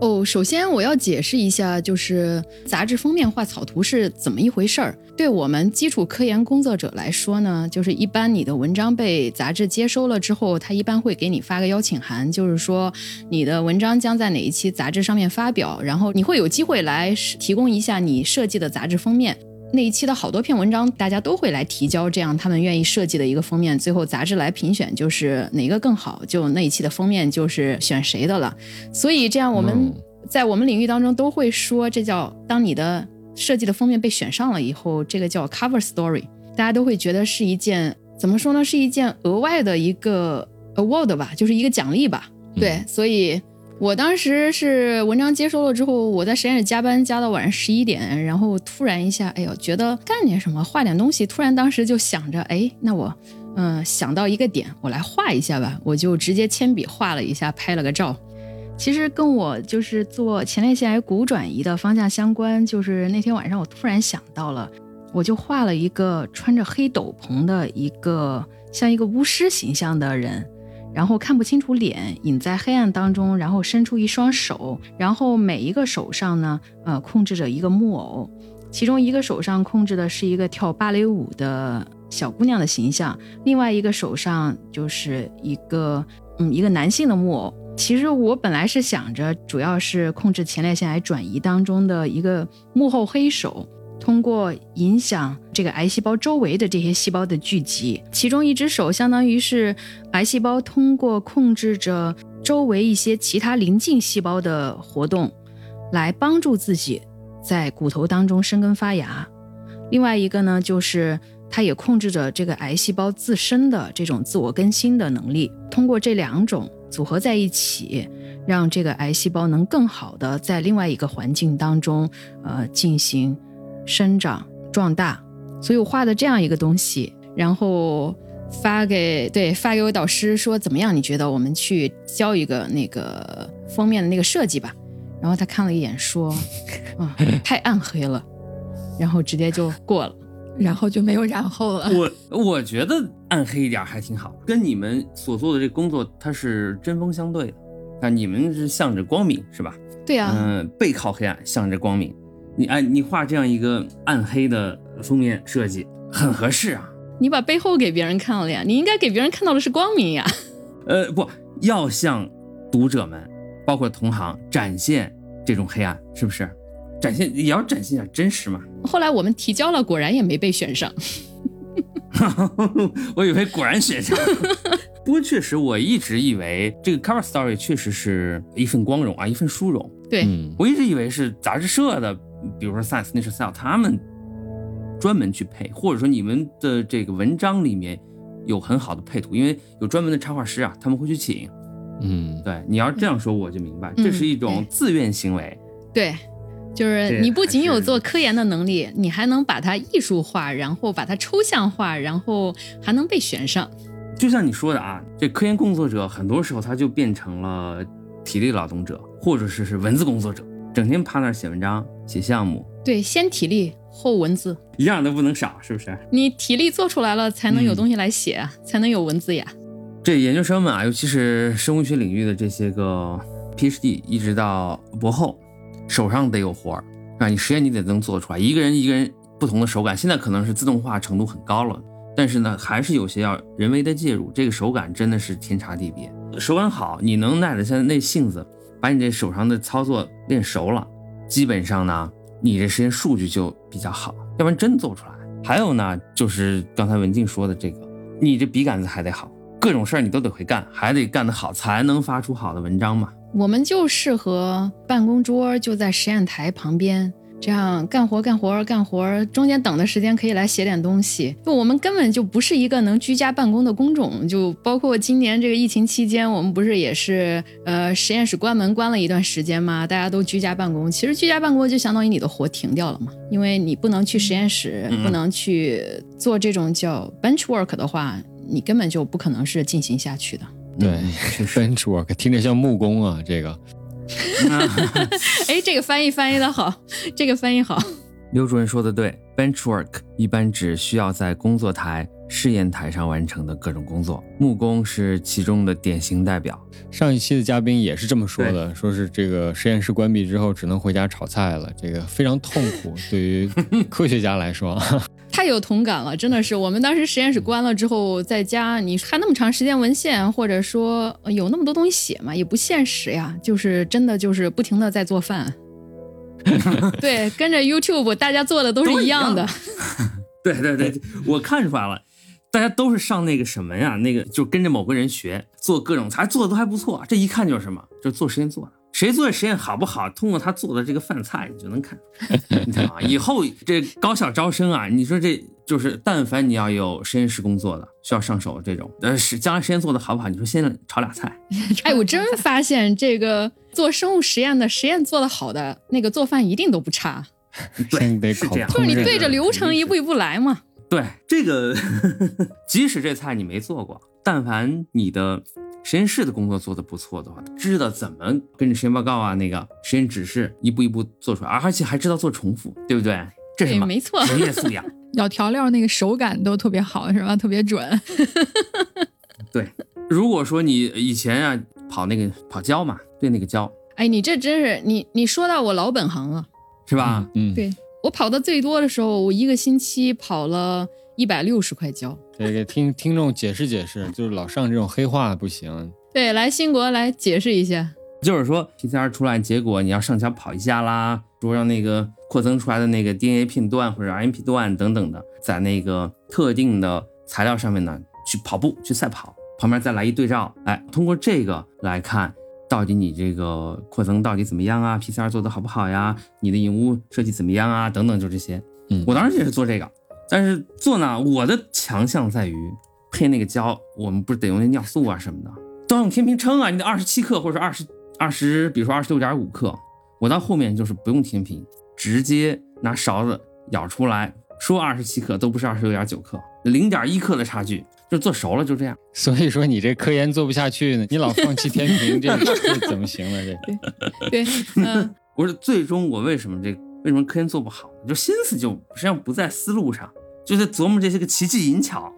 哦，首先我要解释一下，就是杂志封面画草图是怎么一回事儿。对我们基础科研工作者来说呢，就是一般你的文章被杂志接收了之后，他一般会给你发个邀请函，就是说你的文章将在哪一期杂志上面发表，然后你会有机会来提供一下你设计的杂志封面。那一期的好多篇文章，大家都会来提交，这样他们愿意设计的一个封面，最后杂志来评选，就是哪个更好，就那一期的封面就是选谁的了。所以这样我们在我们领域当中都会说，这叫当你的设计的封面被选上了以后，这个叫 cover story，大家都会觉得是一件怎么说呢，是一件额外的一个 award 吧，就是一个奖励吧。对，所以。我当时是文章接收了之后，我在实验室加班加到晚上十一点，然后突然一下，哎呦，觉得干点什么，画点东西。突然当时就想着，哎，那我，嗯，想到一个点，我来画一下吧。我就直接铅笔画了一下，拍了个照。其实跟我就是做前列腺癌骨转移的方向相关，就是那天晚上我突然想到了，我就画了一个穿着黑斗篷的一个像一个巫师形象的人。然后看不清楚脸，隐在黑暗当中，然后伸出一双手，然后每一个手上呢，呃，控制着一个木偶，其中一个手上控制的是一个跳芭蕾舞的小姑娘的形象，另外一个手上就是一个，嗯，一个男性的木偶。其实我本来是想着，主要是控制前列腺癌转移当中的一个幕后黑手。通过影响这个癌细胞周围的这些细胞的聚集，其中一只手相当于是癌细胞通过控制着周围一些其他邻近细胞的活动，来帮助自己在骨头当中生根发芽。另外一个呢，就是它也控制着这个癌细胞自身的这种自我更新的能力。通过这两种组合在一起，让这个癌细胞能更好的在另外一个环境当中，呃，进行。生长壮大，所以我画的这样一个东西，然后发给对发给我导师说怎么样？你觉得我们去交一个那个封面的那个设计吧？然后他看了一眼说：“啊，太暗黑了。”然后直接就过了，然后就没有然后了。我我觉得暗黑一点还挺好，跟你们所做的这工作它是针锋相对的。啊，你们是向着光明是吧？对呀，嗯，背靠黑暗，向着光明。你哎，你画这样一个暗黑的封面设计很合适啊！你把背后给别人看了呀？你应该给别人看到的是光明呀。呃，不要向读者们，包括同行展现这种黑暗，是不是？展现也要展现点真实嘛。后来我们提交了，果然也没被选上。我以为果然选上。不过确实，我一直以为这个 cover story 确实是一份光荣啊，一份殊荣。对，我一直以为是杂志社的。比如说 Science Nature Cell，他们专门去配，或者说你们的这个文章里面有很好的配图，因为有专门的插画师啊，他们会去请。嗯，对，你要这样说我就明白，这是一种自愿行为。对，就是你不仅有做科研的能力，你还能把它艺术化，然后把它抽象化，然后还能被选上。就像你说的啊，这科研工作者很多时候他就变成了体力劳动者，或者是是文字工作者。整天趴那儿写文章、写项目，对，先体力后文字，一样都不能少，是不是？你体力做出来了，才能有东西来写，才能有文字呀。这研究生们啊，尤其是生物学领域的这些个 PhD，一直到博后，手上得有活儿，啊，你实验你得能做出来。一个人一个人不同的手感，现在可能是自动化程度很高了，但是呢，还是有些要人为的介入。这个手感真的是天差地别。手感好，你能耐得下那性子。把你这手上的操作练熟了，基本上呢，你这实验数据就比较好，要不然真做不出来。还有呢，就是刚才文静说的这个，你这笔杆子还得好，各种事儿你都得会干，还得干得好，才能发出好的文章嘛。我们就适合办公桌就在实验台旁边。这样干活干活干活，中间等的时间可以来写点东西。就我们根本就不是一个能居家办公的工种。就包括今年这个疫情期间，我们不是也是呃实验室关门关了一段时间吗？大家都居家办公。其实居家办公就相当于你的活停掉了嘛，因为你不能去实验室，不能去做这种叫 bench work 的话，你根本就不可能是进行下去的。对，bench work 听着像木工啊，这个。哎，这个翻译翻译的好，这个翻译好。刘主任说的对，bench work 一般指需要在工作台、试验台上完成的各种工作，木工是其中的典型代表。上一期的嘉宾也是这么说的，说是这个实验室关闭之后，只能回家炒菜了，这个非常痛苦，对于科学家来说。太有同感了，真的是。我们当时实验室关了之后，在家你看那么长时间文献，或者说有那么多东西写嘛，也不现实呀。就是真的就是不停的在做饭。对，跟着 YouTube，大家做的都是一样的。对对对，我看出来了，大家都是上那个什么呀？那个就跟着某个人学做各种菜，做的都还不错。这一看就是什么？就是做实验做的。谁做的实验好不好？通过他做的这个饭菜，你就能看出来。你看啊，以后这高校招生啊，你说这就是，但凡你要有实验室工作的，需要上手这种，呃，是将来实验做的好不好？你说先炒俩菜。哎，我真发现这个做生物实验的实验做的好的，那个做饭一定都不差。对，是这样，就是你对着流程一步一步来嘛。对，这个 即使这菜你没做过，但凡你的。实验室的工作做得不错的话，知道怎么跟着实验报告啊，那个实验指示一步一步做出来，而且还知道做重复，对不对？这是什么？没错，职业素养。咬调料那个手感都特别好，是吧？特别准。对，如果说你以前啊跑那个跑胶嘛，对那个胶，哎，你这真是你你说到我老本行了，是吧？嗯，对我跑的最多的时候，我一个星期跑了。一百六十块胶，得给听听众解释解释，就是老上这种黑话不行。对，来新国来解释一下，就是说 PCR 出来结果，你要上桥跑一下啦，说让那个扩增出来的那个 DNA 片段或者 RNP 段等等的，在那个特定的材料上面呢去跑步去赛跑，旁边再来一对照，哎，通过这个来看，到底你这个扩增到底怎么样啊？PCR 做的好不好呀？你的引物设计怎么样啊？等等，就这些。嗯，我当时也是做这个。但是做呢，我的强项在于配那个胶，我们不是得用那尿素啊什么的，都要用天平称啊，你得二十七克或者二十二十，比如说二十六点五克。我到后面就是不用天平，直接拿勺子舀出来，说二十七克都不是二十六点九克，零点一克的差距，就做熟了就这样。所以说你这科研做不下去呢，你老放弃天平，这 这怎么行呢？这对，嗯，不是最终我为什么这？为什么科研做不好？就心思就实际上不在思路上，就在琢磨这些个奇技淫巧，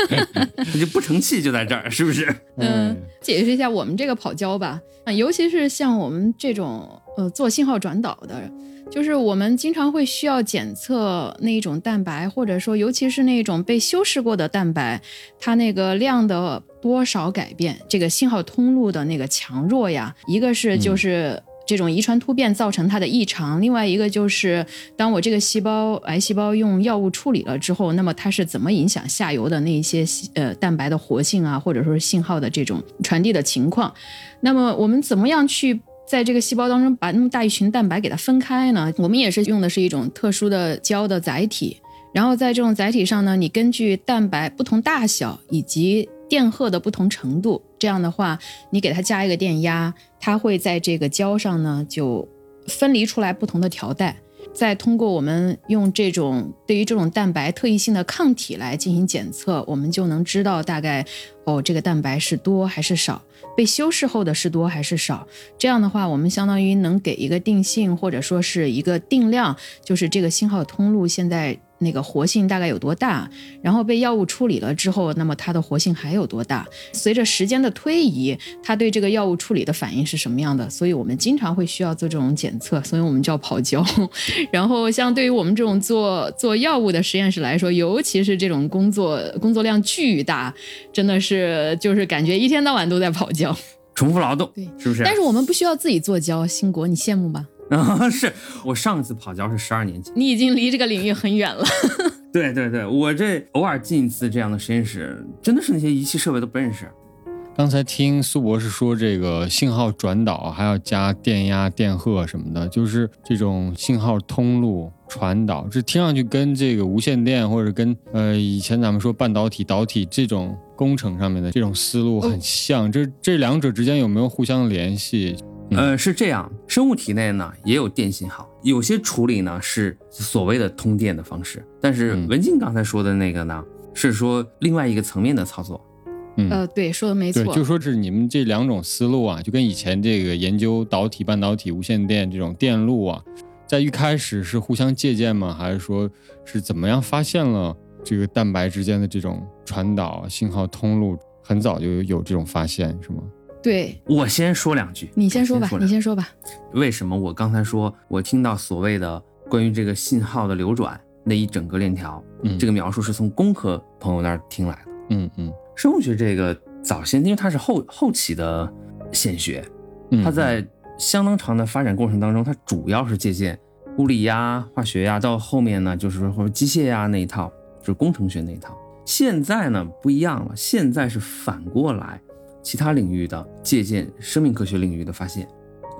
你就不成器就在这儿，是不是？嗯，解释一下我们这个跑焦吧，啊，尤其是像我们这种呃做信号转导的，就是我们经常会需要检测那一种蛋白，或者说尤其是那种被修饰过的蛋白，它那个量的多少改变，这个信号通路的那个强弱呀，一个是就是。这种遗传突变造成它的异常，另外一个就是当我这个细胞癌细胞用药物处理了之后，那么它是怎么影响下游的那一些呃蛋白的活性啊，或者说是信号的这种传递的情况？那么我们怎么样去在这个细胞当中把那么大一群蛋白给它分开呢？我们也是用的是一种特殊的胶的载体，然后在这种载体上呢，你根据蛋白不同大小以及电荷的不同程度，这样的话，你给它加一个电压，它会在这个胶上呢就分离出来不同的条带，再通过我们用这种对于这种蛋白特异性的抗体来进行检测，我们就能知道大概哦这个蛋白是多还是少，被修饰后的是多还是少。这样的话，我们相当于能给一个定性或者说是一个定量，就是这个信号通路现在。那个活性大概有多大？然后被药物处理了之后，那么它的活性还有多大？随着时间的推移，它对这个药物处理的反应是什么样的？所以我们经常会需要做这种检测，所以我们叫跑焦。然后像对于我们这种做做药物的实验室来说，尤其是这种工作工作量巨大，真的是就是感觉一天到晚都在跑焦。重复劳动，对，是不是？但是我们不需要自己做胶，兴国，你羡慕吧？啊，是我上一次跑焦是十二年前，你已经离这个领域很远了。对对对，我这偶尔进一次这样的实验室，真的是那些仪器设备都不认识。刚才听苏博士说，这个信号转导还要加电压、电荷什么的，就是这种信号通路传导，这听上去跟这个无线电或者跟呃以前咱们说半导体、导体这种工程上面的这种思路很像。这这两者之间有没有互相联系？呃，是这样，生物体内呢也有电信号，有些处理呢是所谓的通电的方式，但是文静刚才说的那个呢，是说另外一个层面的操作。嗯，呃，对，说的没错，就说是你们这两种思路啊，就跟以前这个研究导体、半导体、无线电这种电路啊，在一开始是互相借鉴吗？还是说是怎么样发现了这个蛋白之间的这种传导信号通路，很早就有这种发现，是吗？对我先说两句，你先说吧，你先说吧。为什么我刚才说我听到所谓的关于这个信号的流转那一整个链条，嗯，这个描述是从工科朋友那儿听来的，嗯嗯。生物学这个早先，因为它是后后期的显学，它在相当长的发展过程当中，它主要是借鉴物理呀、化学呀，到后面呢，就是说或者机械呀那一套，就是工程学那一套。现在呢不一样了，现在是反过来，其他领域的借鉴生命科学领域的发现。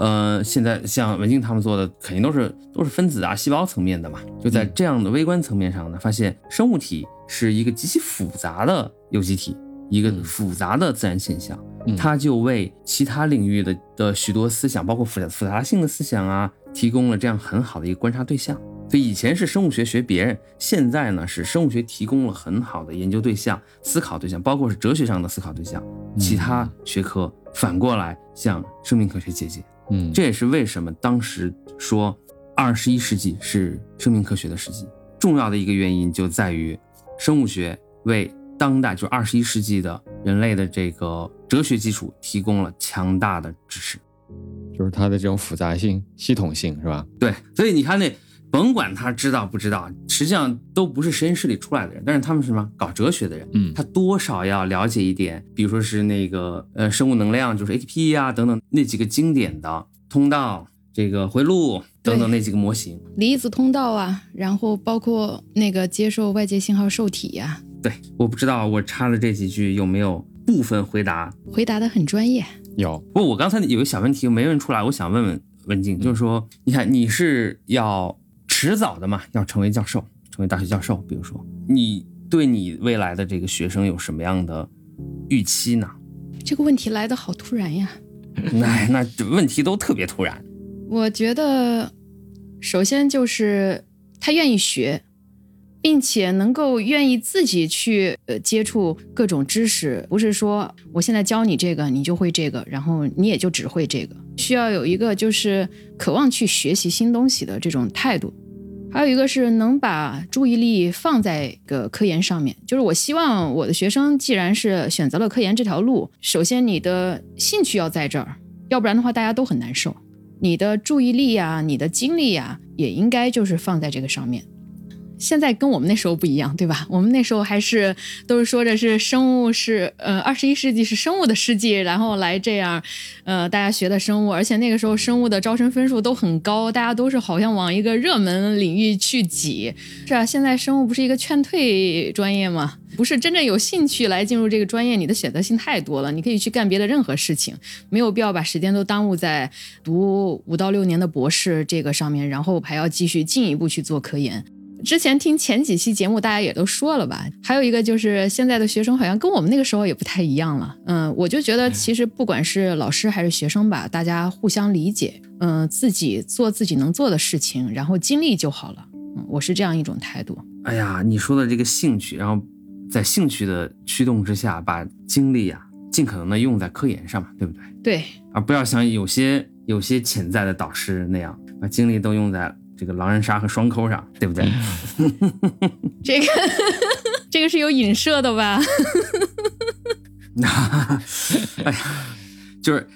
呃，现在像文静他们做的，肯定都是都是分子啊、细胞层面的嘛，就在这样的微观层面上呢，发现生物体是一个极其复杂的有机体。一个复杂的自然现象，它就为其他领域的的许多思想，包括复杂复杂性的思想啊，提供了这样很好的一个观察对象。所以以前是生物学学别人，现在呢是生物学提供了很好的研究对象、思考对象，包括是哲学上的思考对象。其他学科反过来向生命科学借鉴。嗯，这也是为什么当时说二十一世纪是生命科学的世纪，重要的一个原因就在于生物学为。当代就二十一世纪的人类的这个哲学基础提供了强大的支持，就是它的这种复杂性、系统性，是吧？对，所以你看那，甭管他知道不知道，实际上都不是实验室里出来的人，但是他们是什么？搞哲学的人，嗯，他多少要了解一点，比如说是那个呃生物能量，就是 ATP 啊等等那几个经典的通道，这个回路等等那几个模型，离子通道啊，然后包括那个接受外界信号受体呀。对，我不知道我插的这几句有没有部分回答，回答的很专业。有，不过，我刚才有个小问题没问出来，我想问问文静，就是说，你看你是要迟早的嘛，要成为教授，成为大学教授，比如说，你对你未来的这个学生有什么样的预期呢？这个问题来的好突然呀！那那问题都特别突然。我觉得，首先就是他愿意学。并且能够愿意自己去呃接触各种知识，不是说我现在教你这个，你就会这个，然后你也就只会这个。需要有一个就是渴望去学习新东西的这种态度，还有一个是能把注意力放在个科研上面。就是我希望我的学生既然是选择了科研这条路，首先你的兴趣要在这儿，要不然的话大家都很难受。你的注意力呀，你的精力呀，也应该就是放在这个上面。现在跟我们那时候不一样，对吧？我们那时候还是都是说着是生物是呃二十一世纪是生物的世纪，然后来这样，呃大家学的生物，而且那个时候生物的招生分数都很高，大家都是好像往一个热门领域去挤。是啊，现在生物不是一个劝退专业吗？不是真正有兴趣来进入这个专业，你的选择性太多了，你可以去干别的任何事情，没有必要把时间都耽误在读五到六年的博士这个上面，然后还要继续进一步去做科研。之前听前几期节目，大家也都说了吧。还有一个就是现在的学生好像跟我们那个时候也不太一样了。嗯，我就觉得其实不管是老师还是学生吧，大家互相理解，嗯，自己做自己能做的事情，然后尽力就好了。嗯，我是这样一种态度。哎呀，你说的这个兴趣，然后在兴趣的驱动之下，把精力啊尽可能的用在科研上嘛，对不对？对，而不要像有些有些潜在的导师那样，把精力都用在。这个狼人杀和双抠上，对不对？这个这个是有影射的吧？那哎呀，就是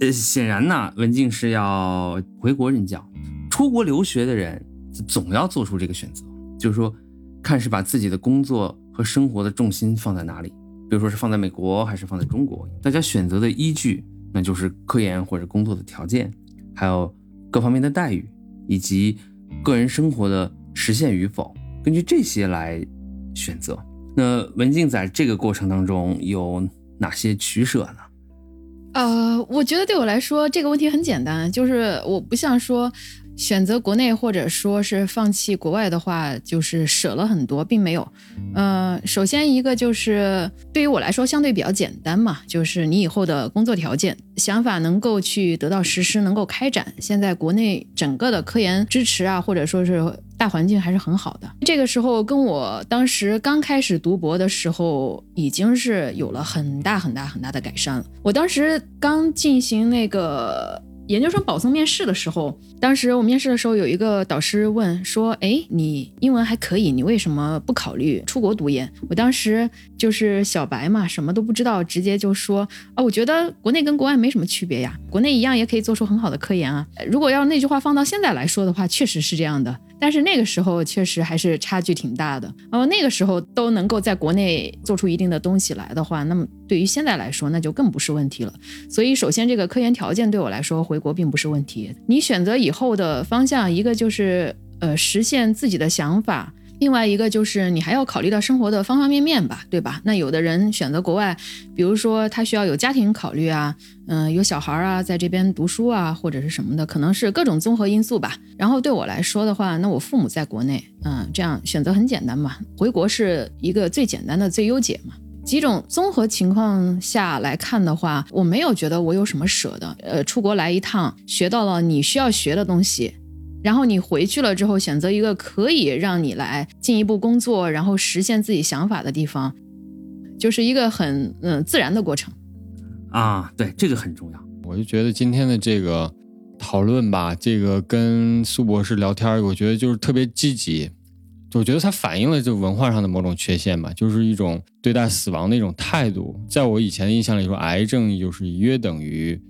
呃，显然呢，文静是要回国任教。出国留学的人总要做出这个选择，就是说，看是把自己的工作和生活的重心放在哪里，比如说是放在美国还是放在中国。大家选择的依据那就是科研或者工作的条件，还有各方面的待遇，以及个人生活的实现与否，根据这些来选择。那文静在这个过程当中有哪些取舍呢？呃，我觉得对我来说这个问题很简单，就是我不像说。选择国内或者说是放弃国外的话，就是舍了很多，并没有。呃，首先一个就是对于我来说相对比较简单嘛，就是你以后的工作条件、想法能够去得到实施，能够开展。现在国内整个的科研支持啊，或者说是大环境还是很好的。这个时候跟我当时刚开始读博的时候，已经是有了很大很大很大的改善了。我当时刚进行那个。研究生保送面试的时候，当时我面试的时候，有一个导师问说：“哎，你英文还可以，你为什么不考虑出国读研？”我当时就是小白嘛，什么都不知道，直接就说：“啊，我觉得国内跟国外没什么区别呀，国内一样也可以做出很好的科研啊。”如果要那句话放到现在来说的话，确实是这样的。但是那个时候确实还是差距挺大的。哦，那个时候都能够在国内做出一定的东西来的话，那么对于现在来说，那就更不是问题了。所以，首先这个科研条件对我来说，回国并不是问题。你选择以后的方向，一个就是呃实现自己的想法。另外一个就是你还要考虑到生活的方方面面吧，对吧？那有的人选择国外，比如说他需要有家庭考虑啊，嗯，有小孩啊，在这边读书啊，或者是什么的，可能是各种综合因素吧。然后对我来说的话，那我父母在国内，嗯，这样选择很简单嘛，回国是一个最简单的最优解嘛。几种综合情况下来看的话，我没有觉得我有什么舍的。呃，出国来一趟，学到了你需要学的东西。然后你回去了之后，选择一个可以让你来进一步工作，然后实现自己想法的地方，就是一个很嗯自然的过程。啊，对，这个很重要。我就觉得今天的这个讨论吧，这个跟苏博士聊天，我觉得就是特别积极。我觉得它反映了就文化上的某种缺陷吧，就是一种对待死亡的一种态度。在我以前的印象里说，癌症就是约等于。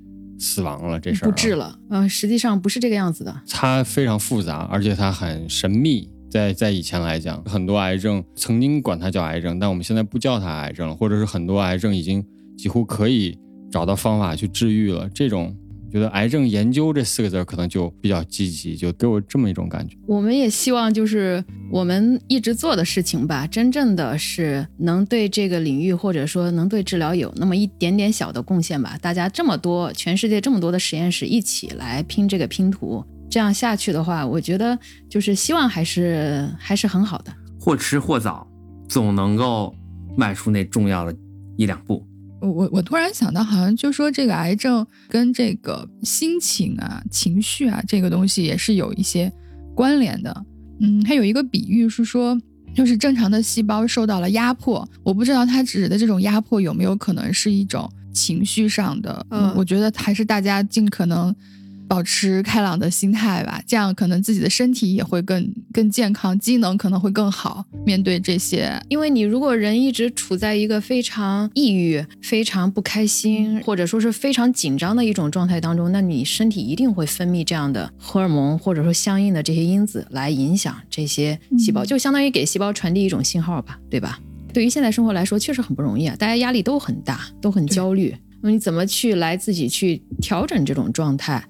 死亡了这事儿不治了，嗯，实际上不是这个样子的。它非常复杂，而且它很神秘。在在以前来讲，很多癌症曾经管它叫癌症，但我们现在不叫它癌症了，或者是很多癌症已经几乎可以找到方法去治愈了。这种。觉得癌症研究这四个字可能就比较积极，就给我这么一种感觉。我们也希望就是我们一直做的事情吧，真正的是能对这个领域或者说能对治疗有那么一点点小的贡献吧。大家这么多，全世界这么多的实验室一起来拼这个拼图，这样下去的话，我觉得就是希望还是还是很好的。或迟或早，总能够迈出那重要的一两步。我我突然想到，好像就说这个癌症跟这个心情啊、情绪啊这个东西也是有一些关联的。嗯，它有一个比喻是说，就是正常的细胞受到了压迫，我不知道它指的这种压迫有没有可能是一种情绪上的。嗯，我觉得还是大家尽可能。保持开朗的心态吧，这样可能自己的身体也会更更健康，机能可能会更好。面对这些，因为你如果人一直处在一个非常抑郁、非常不开心，或者说是非常紧张的一种状态当中，那你身体一定会分泌这样的荷尔蒙，或者说相应的这些因子来影响这些细胞，就相当于给细胞传递一种信号吧，对吧？对于现在生活来说，确实很不容易啊，大家压力都很大，都很焦虑。那你怎么去来自己去调整这种状态？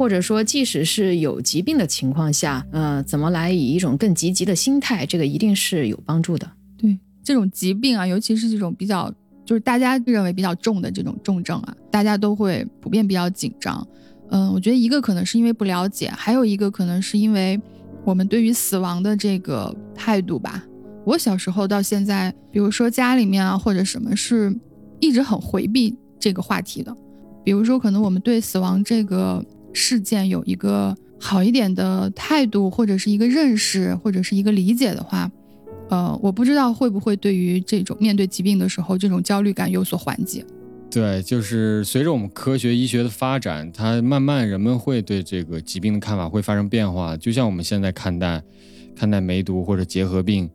或者说，即使是有疾病的情况下，呃，怎么来以一种更积极的心态，这个一定是有帮助的。对这种疾病啊，尤其是这种比较就是大家认为比较重的这种重症啊，大家都会普遍比较紧张。嗯，我觉得一个可能是因为不了解，还有一个可能是因为我们对于死亡的这个态度吧。我小时候到现在，比如说家里面啊或者什么，是一直很回避这个话题的。比如说，可能我们对死亡这个。事件有一个好一点的态度，或者是一个认识，或者是一个理解的话，呃，我不知道会不会对于这种面对疾病的时候，这种焦虑感有所缓解。对，就是随着我们科学医学的发展，它慢慢人们会对这个疾病的看法会发生变化。就像我们现在看待看待梅毒或者结核病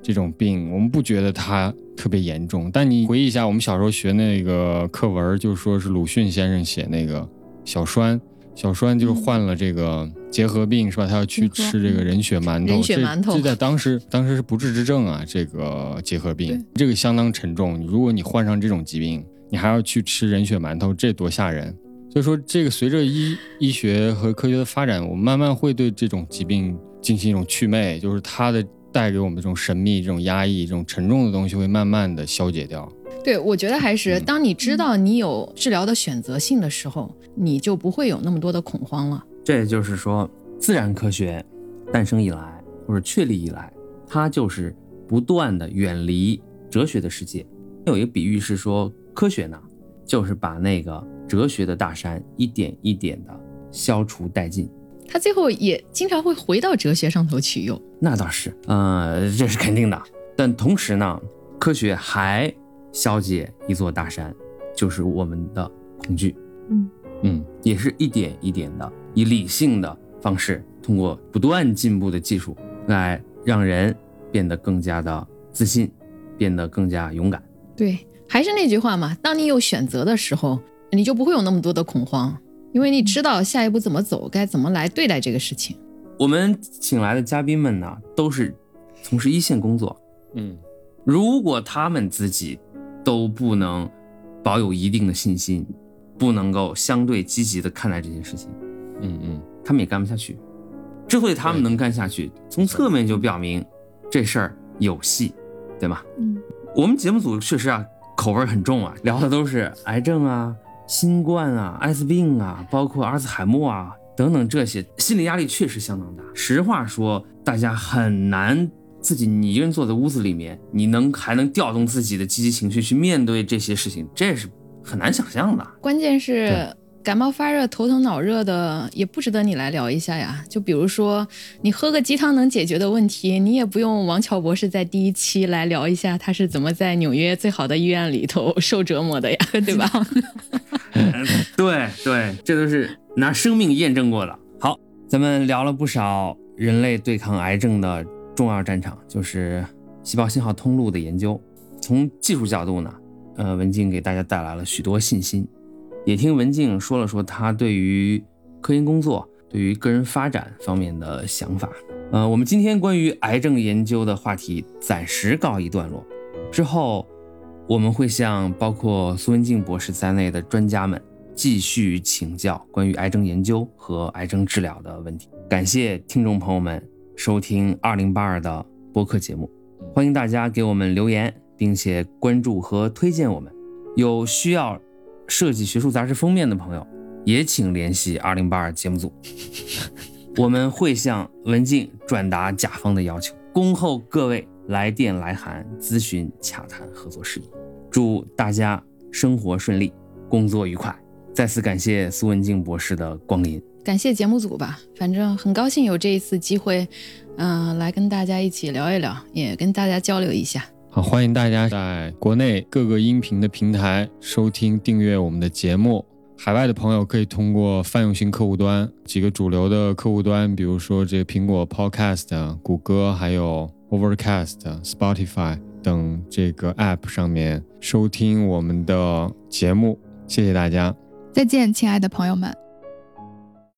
这种病，我们不觉得它特别严重。但你回忆一下，我们小时候学那个课文，就说是鲁迅先生写那个小栓。小栓就患了这个结核病，是吧？他要去吃这个人血馒头，人血馒头，这在当时当时是不治之症啊。这个结核病，这个相当沉重。如果你患上这种疾病，你还要去吃人血馒头，这多吓人！所以说，这个随着医医学和科学的发展，我们慢慢会对这种疾病进行一种祛魅，就是它的带给我们这种神秘、这种压抑、这种沉重的东西会慢慢的消解掉。对，我觉得还是当你知道你有治疗的选择性的时候，你就不会有那么多的恐慌了。这也就是说，自然科学诞生以来或者确立以来，它就是不断的远离哲学的世界。有一个比喻是说，科学呢，就是把那个。哲学的大山一点一点的消除殆尽，他最后也经常会回到哲学上头去用。那倒是，呃，这是肯定的。但同时呢，科学还消解一座大山，就是我们的恐惧。嗯嗯，也是一点一点的，以理性的方式，通过不断进步的技术，来让人变得更加的自信，变得更加勇敢。对，还是那句话嘛，当你有选择的时候。你就不会有那么多的恐慌，因为你知道下一步怎么走，该怎么来对待这个事情。我们请来的嘉宾们呢，都是从事一线工作，嗯，如果他们自己都不能保有一定的信心，不能够相对积极的看待这件事情，嗯嗯，他们也干不下去。之所以他们能干下去，从侧面就表明这事儿有戏，对吗？嗯，我们节目组确实啊，口味很重啊，聊的都是癌症啊。新冠啊，艾滋病啊，包括阿尔兹海默啊等等这些，心理压力确实相当大。实话说，大家很难自己你一个人坐在屋子里面，你能还能调动自己的积极情绪去面对这些事情，这是很难想象的。关键是。感冒发热、头疼脑热的也不值得你来聊一下呀。就比如说，你喝个鸡汤能解决的问题，你也不用王乔博士在第一期来聊一下他是怎么在纽约最好的医院里头受折磨的呀，对吧？对对，这都是拿生命验证过的。好，咱们聊了不少人类对抗癌症的重要战场，就是细胞信号通路的研究。从技术角度呢，呃，文静给大家带来了许多信心。也听文静说了说他对于科研工作、对于个人发展方面的想法。呃，我们今天关于癌症研究的话题暂时告一段落，之后我们会向包括苏文静博士在内的专家们继续请教关于癌症研究和癌症治疗的问题。感谢听众朋友们收听二零八二的播客节目，欢迎大家给我们留言，并且关注和推荐我们。有需要。设计学术杂志封面的朋友，也请联系二零八二节目组，我们会向文静转达甲方的要求，恭候各位来电来函咨询洽谈合作事宜。祝大家生活顺利，工作愉快。再次感谢苏文静博士的光临，感谢节目组吧，反正很高兴有这一次机会，嗯，来跟大家一起聊一聊，也跟大家交流一下。好，欢迎大家在国内各个音频的平台收听、订阅我们的节目。海外的朋友可以通过泛用型客户端几个主流的客户端，比如说这个苹果 Podcast、谷歌，还有 Overcast、Spotify 等这个 App 上面收听我们的节目。谢谢大家，再见，亲爱的朋友们。